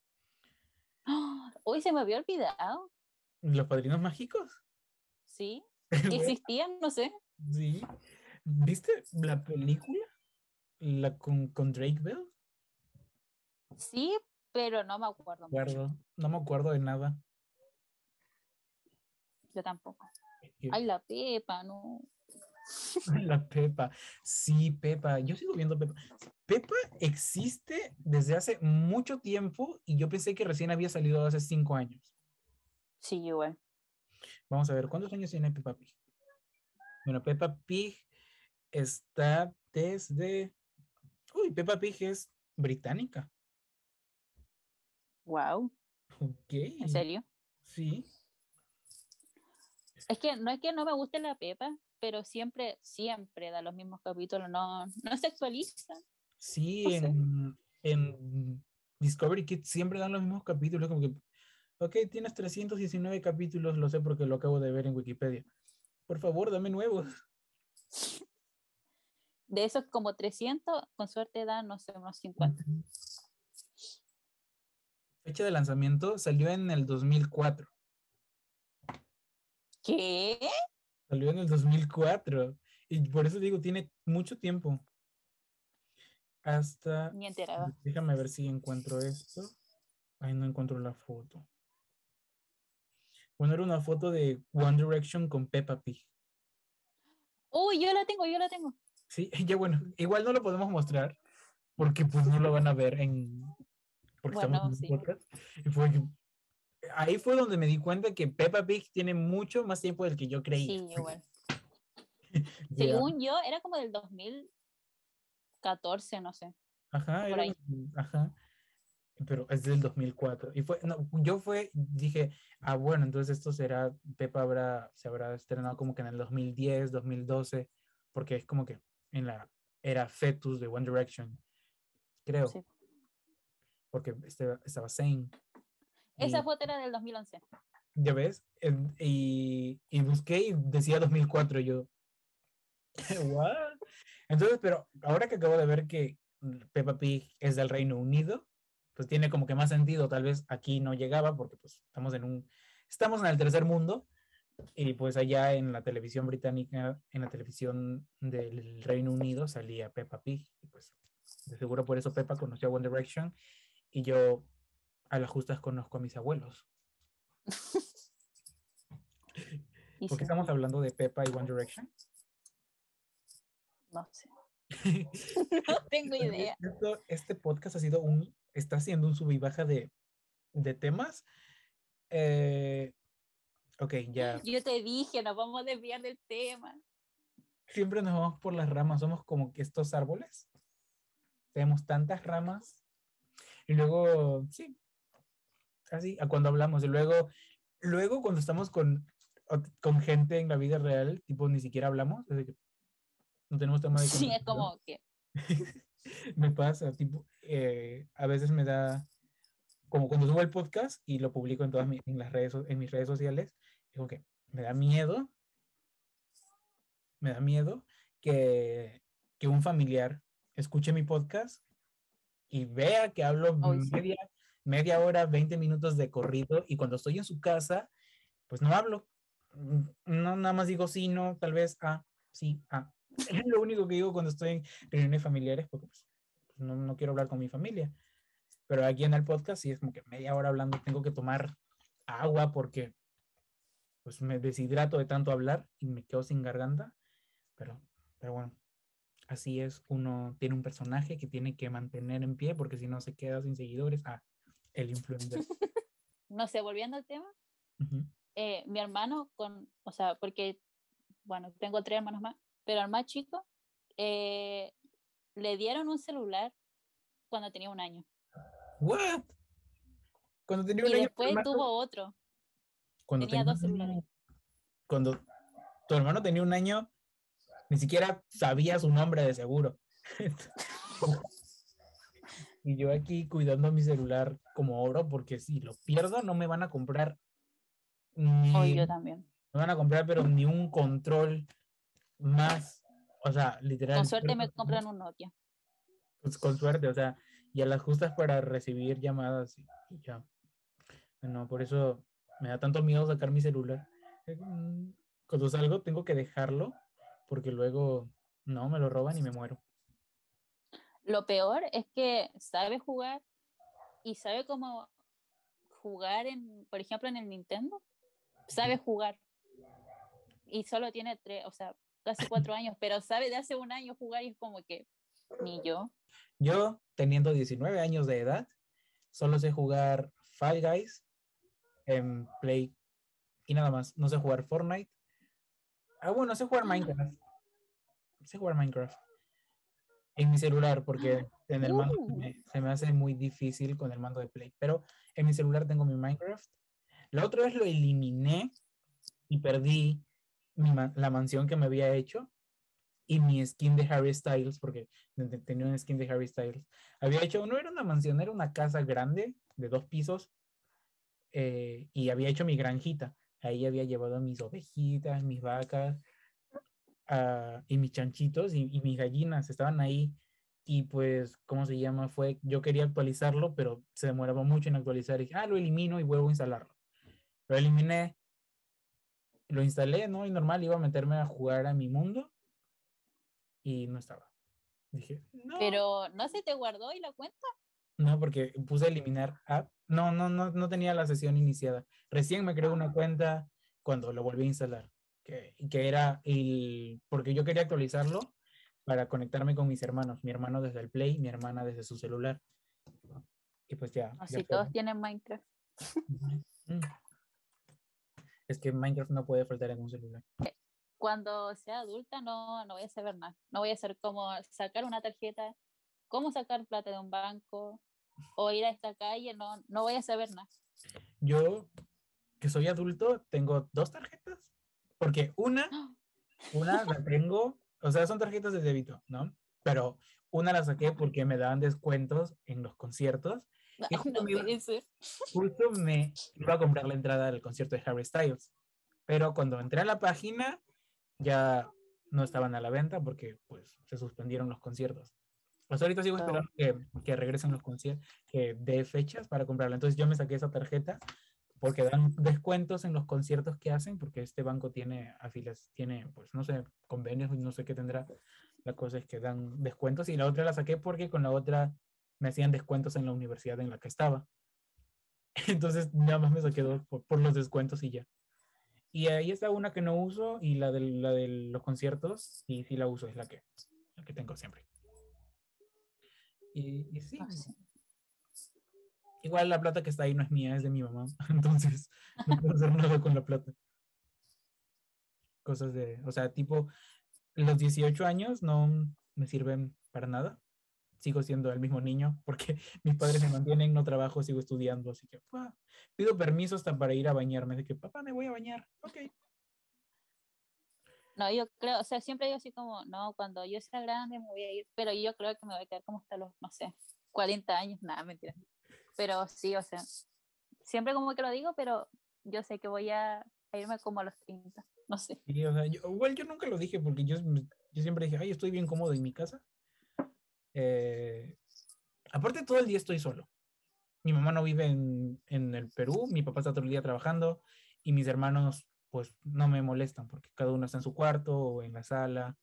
¡Ah! Uy, se me había olvidado. ¿Los Padrinos Mágicos? Sí. Existían, no sé. Sí. ¿Viste la película? La con, con Drake Bell? Sí, pero no me acuerdo. mucho. Acuerdo. No me acuerdo de nada. Yo tampoco. Ay, la Pepa, no. La Pepa. Sí, Pepa. Yo sigo viendo Pepa. Pepa existe desde hace mucho tiempo y yo pensé que recién había salido hace cinco años. Sí, igual. Vamos a ver, ¿cuántos años tiene Peppa Pig? Bueno, Peppa Pig está desde... Uy, Peppa Pig es británica. Wow. Ok. ¿En serio? Sí. Es que no es que no me guste la Pepa, pero siempre, siempre da los mismos capítulos. No, no se actualiza. Sí, No sé. en, en Discovery Kids siempre dan los mismos capítulos, como que, ok, tienes 319 capítulos, lo sé porque lo acabo de ver en Wikipedia. Por favor, dame nuevos. De esos como 300, con suerte dan, no sé, unos 50. Ujú. Fecha de lanzamiento salió en el 2004. ¿Qué? Salió en el 2004. Y por eso digo, tiene mucho tiempo. Hasta... Ni enterada. Déjame ver si encuentro esto. Ay, no encuentro la foto. Poner una foto de One Direction con Peppa Pig. Uy, yo la tengo, yo la tengo. Sí, ya bueno, igual no lo podemos mostrar porque pues no lo van a ver en... Porque Bueno, estamos en sí. podcast. Y fue que- ahí fue donde me di cuenta que Peppa Pig tiene mucho más tiempo del que yo creía. Sí, igual. Según yo, era como del 2014, no sé. Ajá, era ajá. Pero es del 2004. Y fue, no, yo fue, dije, ah, bueno, entonces esto será, Pepa habrá, se habrá estrenado como que en el 2010, 2012, porque es como que en la era fetus de One Direction, creo, Sí. porque este- estaba Zayn. Esa foto era del 2011. Ya ves, y, y busqué y decía 2004, y yo, ¿what? Entonces, pero ahora que acabo de ver que Peppa Pig es del Reino Unido, pues tiene como que más sentido, tal vez aquí no llegaba porque pues estamos en un, estamos en el tercer mundo y pues allá en la televisión británica, en la televisión del Reino Unido salía Peppa Pig y pues de seguro por eso Peppa conoció a One Direction y yo a las justas conozco a mis abuelos. ¿Por qué estamos hablando de Peppa y One Direction? no sé. no tengo idea. Esto- este podcast ha sido un, está haciendo un sub y baja de, de temas. Eh, ok, ya. Yo te dije, nos vamos a desviar del tema. Siempre nos vamos por las ramas, somos como que estos árboles. Tenemos tantas ramas. Y luego, sí, así, a cuando hablamos. Y luego, luego cuando estamos con, con gente en la vida real, tipo, ni siquiera hablamos. que no tenemos tema de Sí, es como que me pasa, tipo, eh, a veces me da, como cuando subo el podcast y lo publico en todas mi- en las redes, en mis redes sociales, digo que me da miedo, me da miedo que, que un familiar escuche mi podcast y vea que hablo sí. media, media hora, 20 minutos de corrido y cuando estoy en su casa, pues no hablo. Mm, No, nada más digo sí, no, tal vez, ah, sí, ah. Es lo único que digo cuando estoy en reuniones familiares porque pues, no, no quiero hablar con mi familia. Pero aquí en el podcast sí es como que media hora hablando, tengo que tomar agua porque pues me deshidrato de tanto hablar y me quedo sin garganta. Pero, pero bueno, así es, uno tiene un personaje que tiene que mantener en pie porque si no se queda sin seguidores. Ah, el influencer. no sé, volviendo al tema, Ujú. eh, mi hermano con, o sea, porque, bueno, tengo tres hermanos más, pero al más chico eh, le dieron un celular cuando tenía un año. What? Cuando tenía un Y año, después hermano- tuvo otro. cuando tenía dos celulares. Cuando tu hermano tenía un año, ni siquiera sabía su nombre de seguro. y yo aquí cuidando mi celular como oro, porque si lo pierdo no me van a comprar ni, Hoy yo también. me van a comprar, pero ni un control más. O sea, literal. Con suerte me compran un Nokia. pues, con suerte, o sea, y a las justas para recibir llamadas y, y ya. No, por eso me da tanto miedo sacar mi celular. Eh, mm, Cuando salgo tengo que dejarlo porque luego no me lo roban y me muero. Lo peor es que sabe jugar y sabe cómo jugar en, por ejemplo, en el Nintendo. Sabe jugar. Y solo tiene tres, o sea, casi cuatro años, pero sabe de hace un año jugar y es como que ni yo. Yo, teniendo 19 años de edad, solo sé jugar Fall Guys en Play y nada más. No sé jugar Fortnite. Ah, bueno, sé jugar Minecraft. Sé jugar Minecraft. En mi celular, porque en el mando se Uh. me, se me hace muy difícil con el mando de Play. Pero en mi celular tengo mi Minecraft. La otra vez lo eliminé y perdí la mansión que me había hecho y mi skin de Harry Styles, porque te- te- tenía un skin de Harry Styles. Había hecho, no era una mansión, era una casa grande de dos pisos eh, y había hecho mi granjita. Ahí había llevado mis ovejitas, mis vacas ah, y mis chanchitos y, y mis gallinas estaban ahí. Y pues, ¿cómo se llama? Fue, yo quería actualizarlo, pero se demoraba mucho en actualizar. Y dije, ah, lo elimino y vuelvo a instalarlo. Lo eliminé, lo instalé, ¿no? Y normal, iba a meterme a jugar a mi mundo y no estaba. Dije, no. Pero no se te guardó y la cuenta. No, porque puse a eliminar app. No, no, no, no tenía la sesión iniciada. Recién me creé una cuenta cuando lo volví a instalar. Que, que era el. Porque yo quería actualizarlo para conectarme con mis hermanos. Mi hermano desde el Play, mi hermana desde su celular. Y pues ya. Así ya fue. todos tienen Minecraft. Es que Minecraft no puede faltar en un celular. Cuando sea adulta no, no voy a saber nada. No voy a saber cómo sacar una tarjeta, cómo sacar plata de un banco o ir a esta calle. No, no voy a saber nada. Yo, que soy adulto, tengo dos tarjetas. Porque una, una la tengo, o sea, son tarjetas de débito, ¿no? Pero una la saqué porque me daban descuentos en los conciertos. Y justo No me iba- puede ser. justo me iba a comprar la entrada al concierto de Harry Styles. Pero cuando entré a la página, ya no estaban a la venta porque pues se suspendieron los conciertos. Pues ahorita sigo esperando que, que regresen los conciertos, que dé fechas para comprarla. Entonces yo me saqué esa tarjeta porque dan descuentos en los conciertos que hacen, porque este banco tiene afilas, tiene, pues no sé, convenios, no sé qué tendrá. La cosa es que dan descuentos y la otra la saqué porque con la otra me hacían descuentos en la universidad en la que estaba. Entonces nada más me saqué dos por, por los descuentos y ya. Y ahí está una que no uso y la de, la de los conciertos, y sí la uso, es la que, la que tengo siempre. Y, y sí, Ah, sí. igual la plata que está ahí no es mía, es de mi mamá. Entonces no puedo hacer nada con la plata. Cosas de, o sea, tipo, los 18 años no me sirven para nada. Sigo siendo el mismo niño porque mis padres me mantienen, no trabajo, sigo estudiando, así que ¡pua! pido permiso hasta para ir a bañarme, de que papá me voy a bañar, ok. No, yo creo, o sea, siempre digo así como, no, cuando yo sea grande me voy a ir, pero yo creo que me voy a quedar como hasta los, no sé, 40 años, nada, mentira. Pero sí, o sea, siempre como que lo digo, pero yo sé que voy a, a irme como a los 30, no sé. Y, o sea, yo- igual yo nunca lo dije porque yo, yo siempre dije, ay, estoy bien cómodo en mi casa. Eh, aparte, todo el día estoy solo. Mi mamá no vive en, en el Perú, mi papá está todo el día trabajando y mis hermanos, pues, no me molestan porque cada uno está en su cuarto o en la sala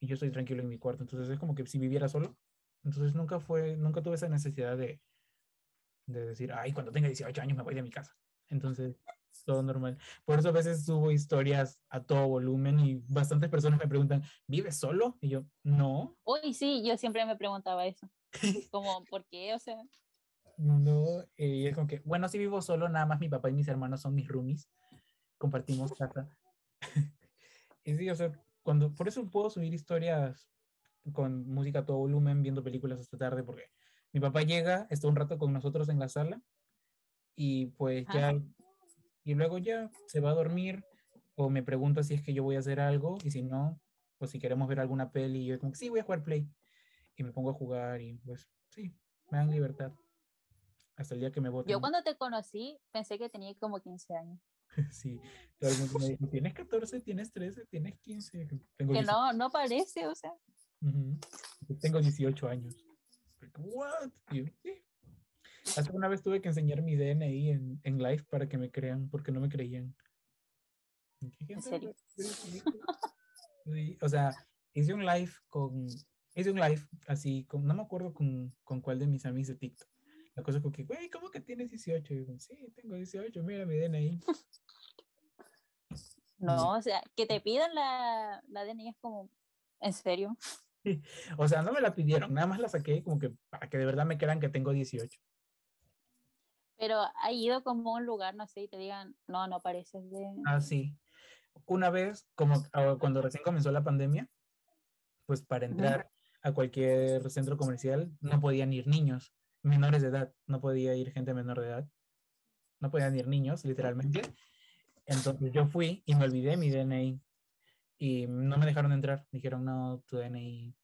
y yo estoy tranquilo en mi cuarto. Entonces, es como que si viviera solo. Entonces, nunca fue, nunca tuve esa necesidad de, de decir, ay, cuando tenga 18 años me voy de mi casa. Entonces, todo normal. Por eso a veces subo historias a todo volumen y bastantes personas me preguntan, ¿vives solo? Y yo, no, Uy, sí, yo siempre me preguntaba eso. Como, ¿por qué? O sea, no. Y es como que, bueno, sí vivo solo, nada más mi papá y mis hermanos son mis roomies. Compartimos casa. y sí, o sea, cuando, por eso puedo subir historias con música a todo volumen, viendo películas hasta tarde, porque mi papá llega, está un rato con nosotros en la sala y pues Ajá. Y luego ya se va a dormir o me pregunta si es que yo voy a hacer algo y si no, pues si queremos ver alguna peli, yo como sí, voy a jugar Play y me pongo a jugar y pues sí, me dan libertad hasta el día que me voten. yo cuando te conocí pensé que tenía como 15 años. Sí, todo el mundo me dice, tienes 14, tienes 13, tienes 15. Tengo Que 18. no, no parece, o sea. Ujú. Tengo 18 años. ¿What? Y "Sí". Hasta una vez tuve que enseñar mi DNI en, en live para que me crean, porque no me creían. ¿En "¿Qué serio? Sí. Sí, O sea, hice un live con. Hice un live así, con, no me acuerdo con, con cuál de mis amigos de TikTok. La cosa fue que, güey, ¿cómo que tienes 18? Y yo, sí, tengo 18, mira mi DNI. No, o sea, que te pidan la, la DNI es como, ¿en serio? O sea, no me la pidieron, nada más la saqué como que para que de verdad me crean que tengo 18. Pero ha ido como a un lugar, no sé, y te digan, no, no pareces de... Ah, sí. Una vez, como ah, cuando recién comenzó la pandemia, pues para entrar a cualquier centro comercial no podían ir niños menores de edad, no podía ir gente menor de edad, no podían ir niños, literalmente. Entonces yo fui y me olvidé mi DNI y no me dejaron entrar. Dijeron, no, tu DNI.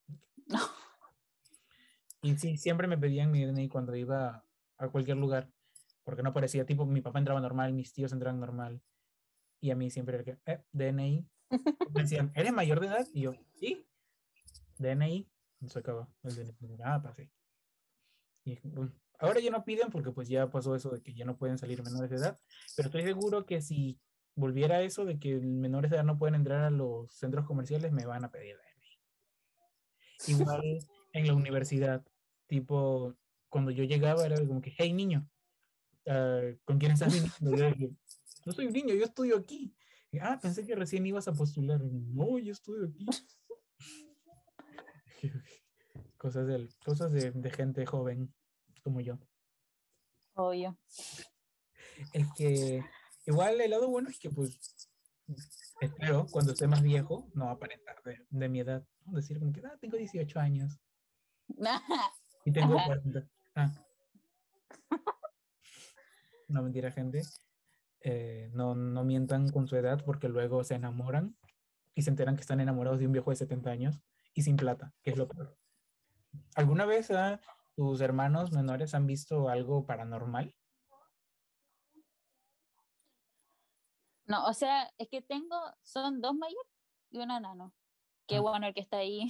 No. Y sí, siempre me pedían mi DNI cuando iba a cualquier lugar, porque no parecía, tipo, mi papá entraba normal, mis tíos entraban normal. Y a mí siempre era que, eh, DNI. Me decían, ¿eres mayor de edad? Y yo, sí, DNI. Se acabó el DNI. Ah, pues sí. Y, mm, ahora ya no piden porque pues ya pasó eso de que ya no pueden salir menores de edad, pero estoy seguro que si volviera eso de que menores de edad no pueden entrar a los centros comerciales, me van a pedir DNI. Igual en la universidad, tipo, cuando yo llegaba era como que, hey niño, ah, ¿con quién estás viniendo? No soy un niño, yo estudio aquí. Y, ah, pensé que recién ibas a postular. No, yo estudio aquí. cosas de, cosas de, de gente joven como yo. Obvio. El que, igual el lado bueno es que pues espero cuando esté más viejo no aparentar de, de mi edad, decir como que ah, tengo 18 años y tengo Ajá. 40. Ah. No mentira, gente. Eh, no, no mientan con su edad porque luego se enamoran y se enteran que están enamorados de un viejo de 70 años y sin plata, que es lo peor. ¿Alguna vez ah, tus hermanos menores han visto algo paranormal? No, o sea, es que tengo, son dos mayores y una nano. Qué Ah. bueno el que está ahí.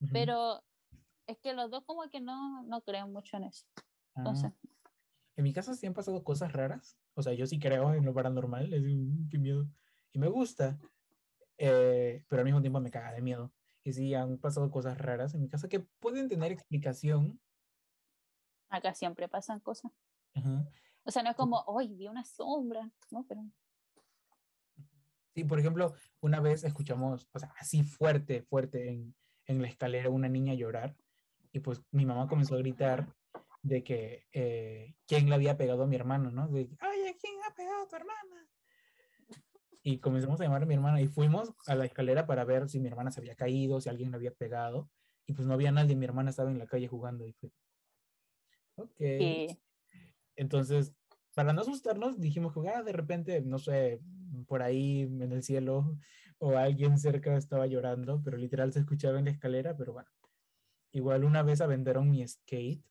Ujú. Pero es que los dos como que no, no creen mucho en eso. Ah. En mi casa sí han pasado cosas raras. O sea, yo sí creo en lo paranormal. Es un qué miedo. Y me gusta. eh, pero al mismo tiempo me caga de miedo. Y sí, han pasado cosas raras en mi casa que pueden tener explicación. acá siempre pasan cosas. Ajá. O sea, no es como, hoy vi una sombra, ¿no? Pero Sí, por ejemplo, una vez escuchamos, o sea, así fuerte, fuerte en, en la escalera una niña llorar. Y pues mi mamá comenzó a gritar de que eh, quién le había pegado a mi hermano, ¿no? De, ay, ¿a quién ha pegado a tu hermana? Y comenzamos a llamar a mi hermana y fuimos a la escalera para ver si mi hermana se había caído, si alguien le había pegado. Y pues no había nadie, mi hermana estaba en la calle jugando y fue, ok. que Entonces, para no asustarnos, dijimos que ah, de repente, no sé, por ahí en el cielo o alguien cerca estaba llorando, pero literal se escuchaba en la escalera, pero bueno. Igual una vez aventaron mi skate,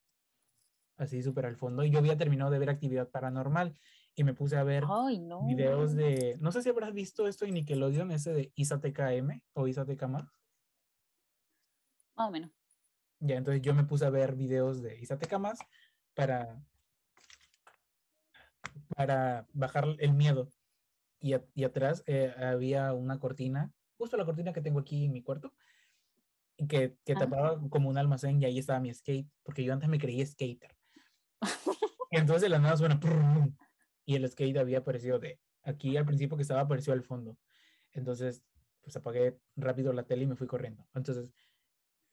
así súper al fondo, y yo había terminado de ver actividad paranormal y me puse a ver ay, no. videos de, no sé si habrás visto esto en Nickelodeon, ese de ISATKM o ISATK más. Más o menos. Ya, entonces yo me puse a ver videos de Isateka más para, para bajar el miedo. Y, a- y atrás eh, había una cortina, justo la cortina que tengo aquí en mi cuarto, que, que Ah. tapaba como un almacén y ahí estaba mi skate, porque yo antes me creía skater. Y entonces de la nada suena y el skate había aparecido de aquí al principio que estaba apareció al fondo. Entonces, pues apagué rápido la tele y me fui corriendo. Entonces,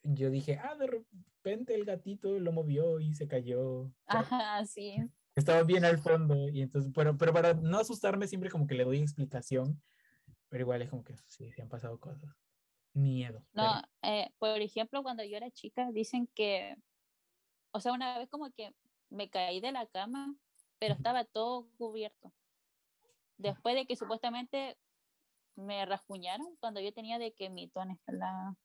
yo dije, ah, de repente el gatito lo movió y se cayó. Ajá, sí. Estaba bien al fondo y entonces, pero, pero para no asustarme siempre como que le doy explicación, pero igual es como que sí, sí han pasado cosas. Miedo. pero- No, eh, por ejemplo, cuando yo era chica, dicen que, o sea, una vez como que me caí de la cama, pero estaba todo cubierto. Después de que supuestamente me rasguñaron cuando yo tenía de que mitones en la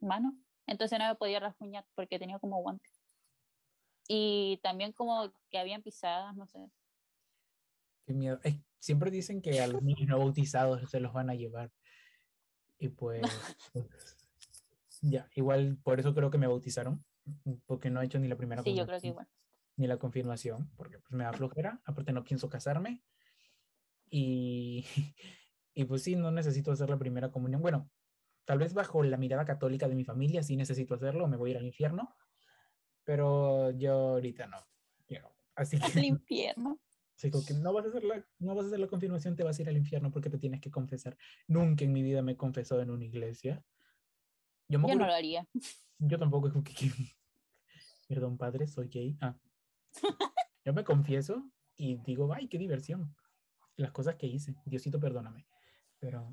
mano, entonces no me podía rasguñar porque tenía como guante. Y también como que habían pisadas, no sé. Qué miedo. Siempre dicen que a los niños no bautizados se los van a llevar. Y pues, pues, ya, igual por eso creo que me bautizaron, porque no he hecho ni la primera Sí, yo creo que igual. ni la confirmación, porque pues me da flojera, aparte no pienso casarme. Y, y pues sí, no necesito hacer la primera comunión. Bueno, tal vez bajo la mirada católica de mi familia sí necesito hacerlo, me voy a ir al infierno, pero yo ahorita no. Así Al que infierno. Sí, como que no vas a hacer la, no vas a hacer la confirmación, te vas a ir al infierno porque te tienes que confesar. Nunca en mi vida me he confesado en una iglesia. Yo, me Yo no lo haría. yo tampoco Perdón, padre, soy gay. Ah. Yo me confieso y digo, ay, qué diversión. Las cosas que hice. Diosito, perdóname. Pero,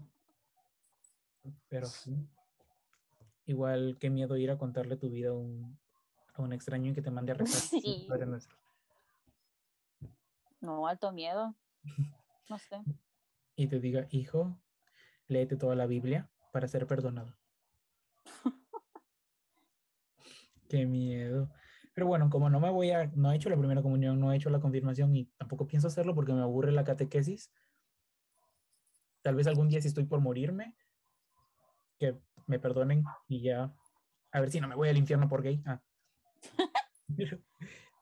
pero sí. Igual, qué miedo ir a contarle tu vida a un, a un extraño y que te mande a rezar. Sí. Padre nuestro. No, alto miedo. No sé. y te diga, hijo, léete toda la Biblia para ser perdonado. Qué miedo. Pero bueno, como no me voy a, no he hecho la primera comunión, no he hecho la confirmación y tampoco pienso hacerlo porque me aburre la catequesis. Tal vez algún día si estoy por morirme, que me perdonen y ya, a ver si no me voy al infierno por gay. Ah.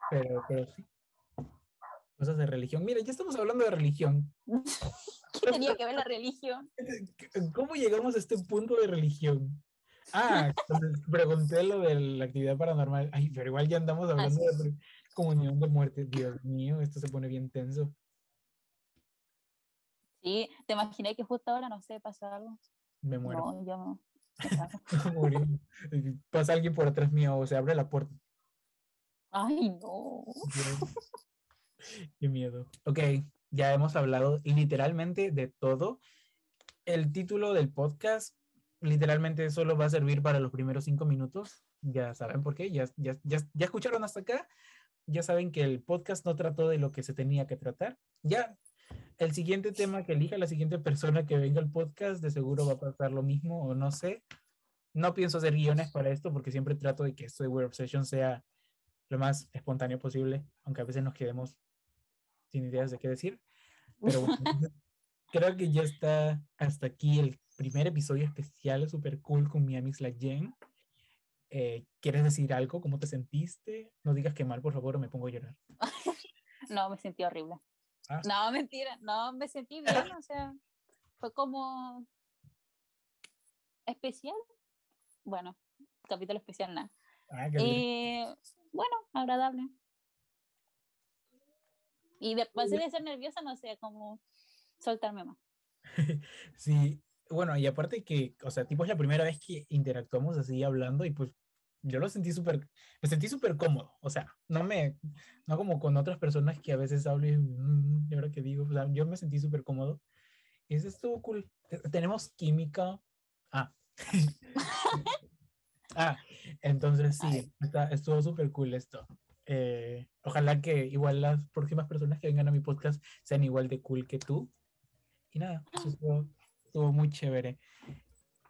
Pero, pero sí. Cosas de religión. Mira, ya estamos hablando de religión. ¿Qué tenía que ver la religión? ¿Cómo llegamos a este punto de religión? Ah, pregunté lo de la actividad paranormal. Ay, pero igual ya andamos hablando de comunión de muerte. Dios mío, esto se pone bien tenso. Sí, te imaginé que justo ahora, no sé, pasa algo. Me muero. No, yo no. Pasa alguien por atrás mío o se abre la puerta. Ay, no. Qué miedo. Ok, ya hemos hablado literalmente de todo. El título del podcast literalmente solo va a servir para los primeros cinco minutos. Ya saben por qué, ya, ya, ya, ya escucharon hasta acá. Ya saben que el podcast no trató de lo que se tenía que tratar. Ya el siguiente tema que elija la siguiente persona que venga al podcast, de seguro va a pasar lo mismo o no sé. No pienso hacer guiones para esto porque siempre trato de que esto de Weird Obsession sea lo más espontáneo posible, aunque a veces nos quedemos sin ideas de qué decir. Pero bueno, creo que ya está hasta aquí el primer episodio especial super cool con mi la Jen. Eh, ¿Quieres decir algo? ¿Cómo te sentiste? No digas que mal, por favor, o me pongo a llorar. no, me sentí horrible. Ah. No, mentira, no, me sentí bien, o sea, fue como especial. Bueno, capítulo especial, nada. Ah, eh, bueno, agradable. Y después de ser nerviosa, no sé, como soltarme más. sí, bueno, y aparte que, o sea, tipo es la primera vez que interactuamos así hablando y pues yo lo sentí súper, me sentí súper cómodo, o sea, no me, no como con otras personas que a veces hablo y, mm, ahora que digo, o sea, yo me sentí súper cómodo. Y eso estuvo cool. Tenemos química. Ah. ah, entonces sí, está, estuvo súper cool esto. Eh, ojalá que igual las próximas personas que vengan a mi podcast sean igual de cool que tú. Y nada, estuvo, estuvo muy chévere.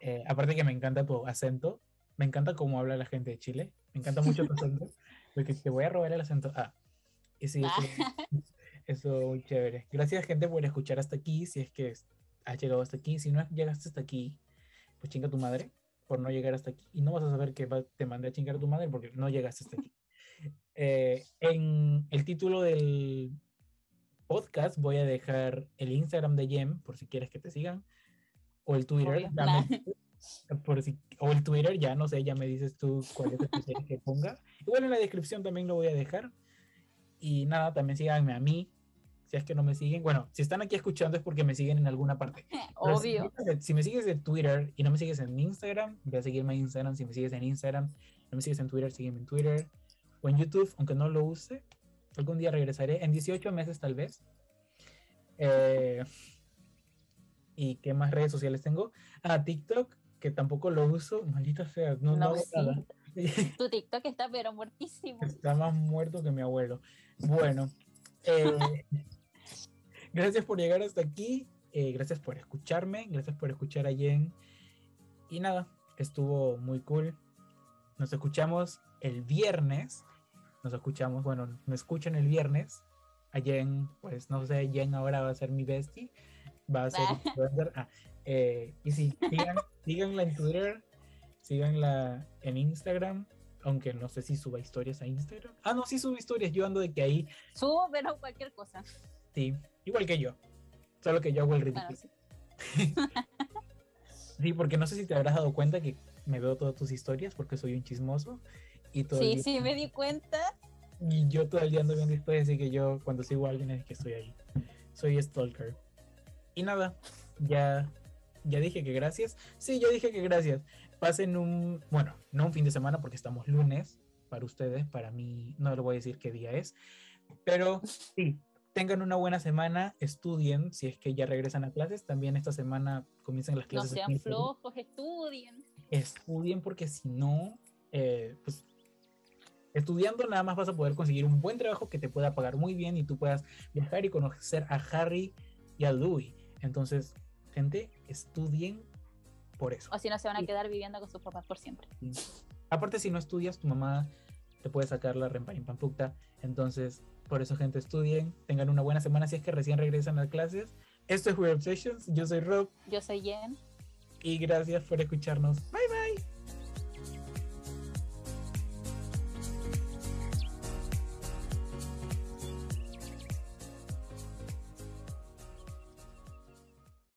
Eh, aparte que me encanta tu acento, me encanta cómo habla la gente de Chile. Me encanta mucho tu acento. Porque te voy a robar el acento. Ah, y sí, eso, eso muy chévere. Gracias, gente, por escuchar hasta aquí. Si es que has llegado hasta aquí. Si no llegaste hasta aquí, pues chinga tu madre por no llegar hasta aquí. Y no vas a saber que te mandé a chingar a tu madre porque no llegaste hasta aquí. Eh, en el título del podcast voy a dejar el Instagram de Jem por si quieres que te sigan o el Twitter por si, o el Twitter, ya no sé, ya me dices tú cuál es el que ponga. Igual en la descripción también lo voy a dejar. Y nada, también síganme a mí, si es que no me siguen. Bueno, si están aquí escuchando es porque me siguen en alguna parte. Obvio. Si, me sigues de Twitter y no me sigues en Instagram, voy a seguirme en Instagram. Si me sigues en Instagram, no me sigues en Twitter, sígueme en Twitter. O en YouTube, aunque no lo use. Algún día regresaré, en 18 meses tal vez. Eh, ¿Y qué más redes sociales tengo? Ah, TikTok que tampoco lo uso, maldita sea, no, no, nada. Tu TikTok está pero muertísimo. Está más muerto que mi abuelo. Bueno, eh, gracias por llegar hasta aquí, eh, gracias por escucharme, gracias por escuchar a Jen. Y nada, estuvo muy cool. Nos escuchamos el viernes. Nos escuchamos, bueno, me escuchan el viernes. A Jen, pues no sé, Jen ahora va a ser mi bestie. Va a ser. ah, eh, y sí, sigan, síganla en Twitter, síganla en Instagram, aunque no sé si suba historias a Instagram. Ah, no, sí subo historias, yo ando de que ahí. Subo, pero cualquier cosa. Sí, igual que yo, solo que yo hago el ridículo. sí. porque no sé si te habrás dado cuenta que me veo todas tus historias porque soy un chismoso. Y todo sí, sí, me di cuenta. Y yo todo el día ando viendo historias, así que yo cuando sigo a alguien es que estoy ahí. Soy stalker. Y nada, ya ya dije que gracias. Sí, ya dije que gracias. Pasen un, bueno, no un fin de semana porque estamos lunes para ustedes, para mí no les voy a decir qué día es, pero sí, tengan una buena semana, estudien, si es que ya regresan a clases, también esta semana comienzan las clases. No sean flojos, estudien. Estudien porque si no, eh, pues estudiando nada más vas a poder conseguir un buen trabajo que te pueda pagar muy bien y tú puedas viajar y conocer a Harry y a Louis. Entonces, gente, estudien por eso. O si no, se van a quedar viviendo con sus papás por siempre. Aparte, si no estudias, tu mamá te puede sacar la pampukta. Entonces, por eso, gente, estudien. Tengan una buena semana si es que recién regresan a clases. Esto es Weird Obsessions. Yo soy Rob. Yo soy Jen. Y gracias por escucharnos. Bye, bye.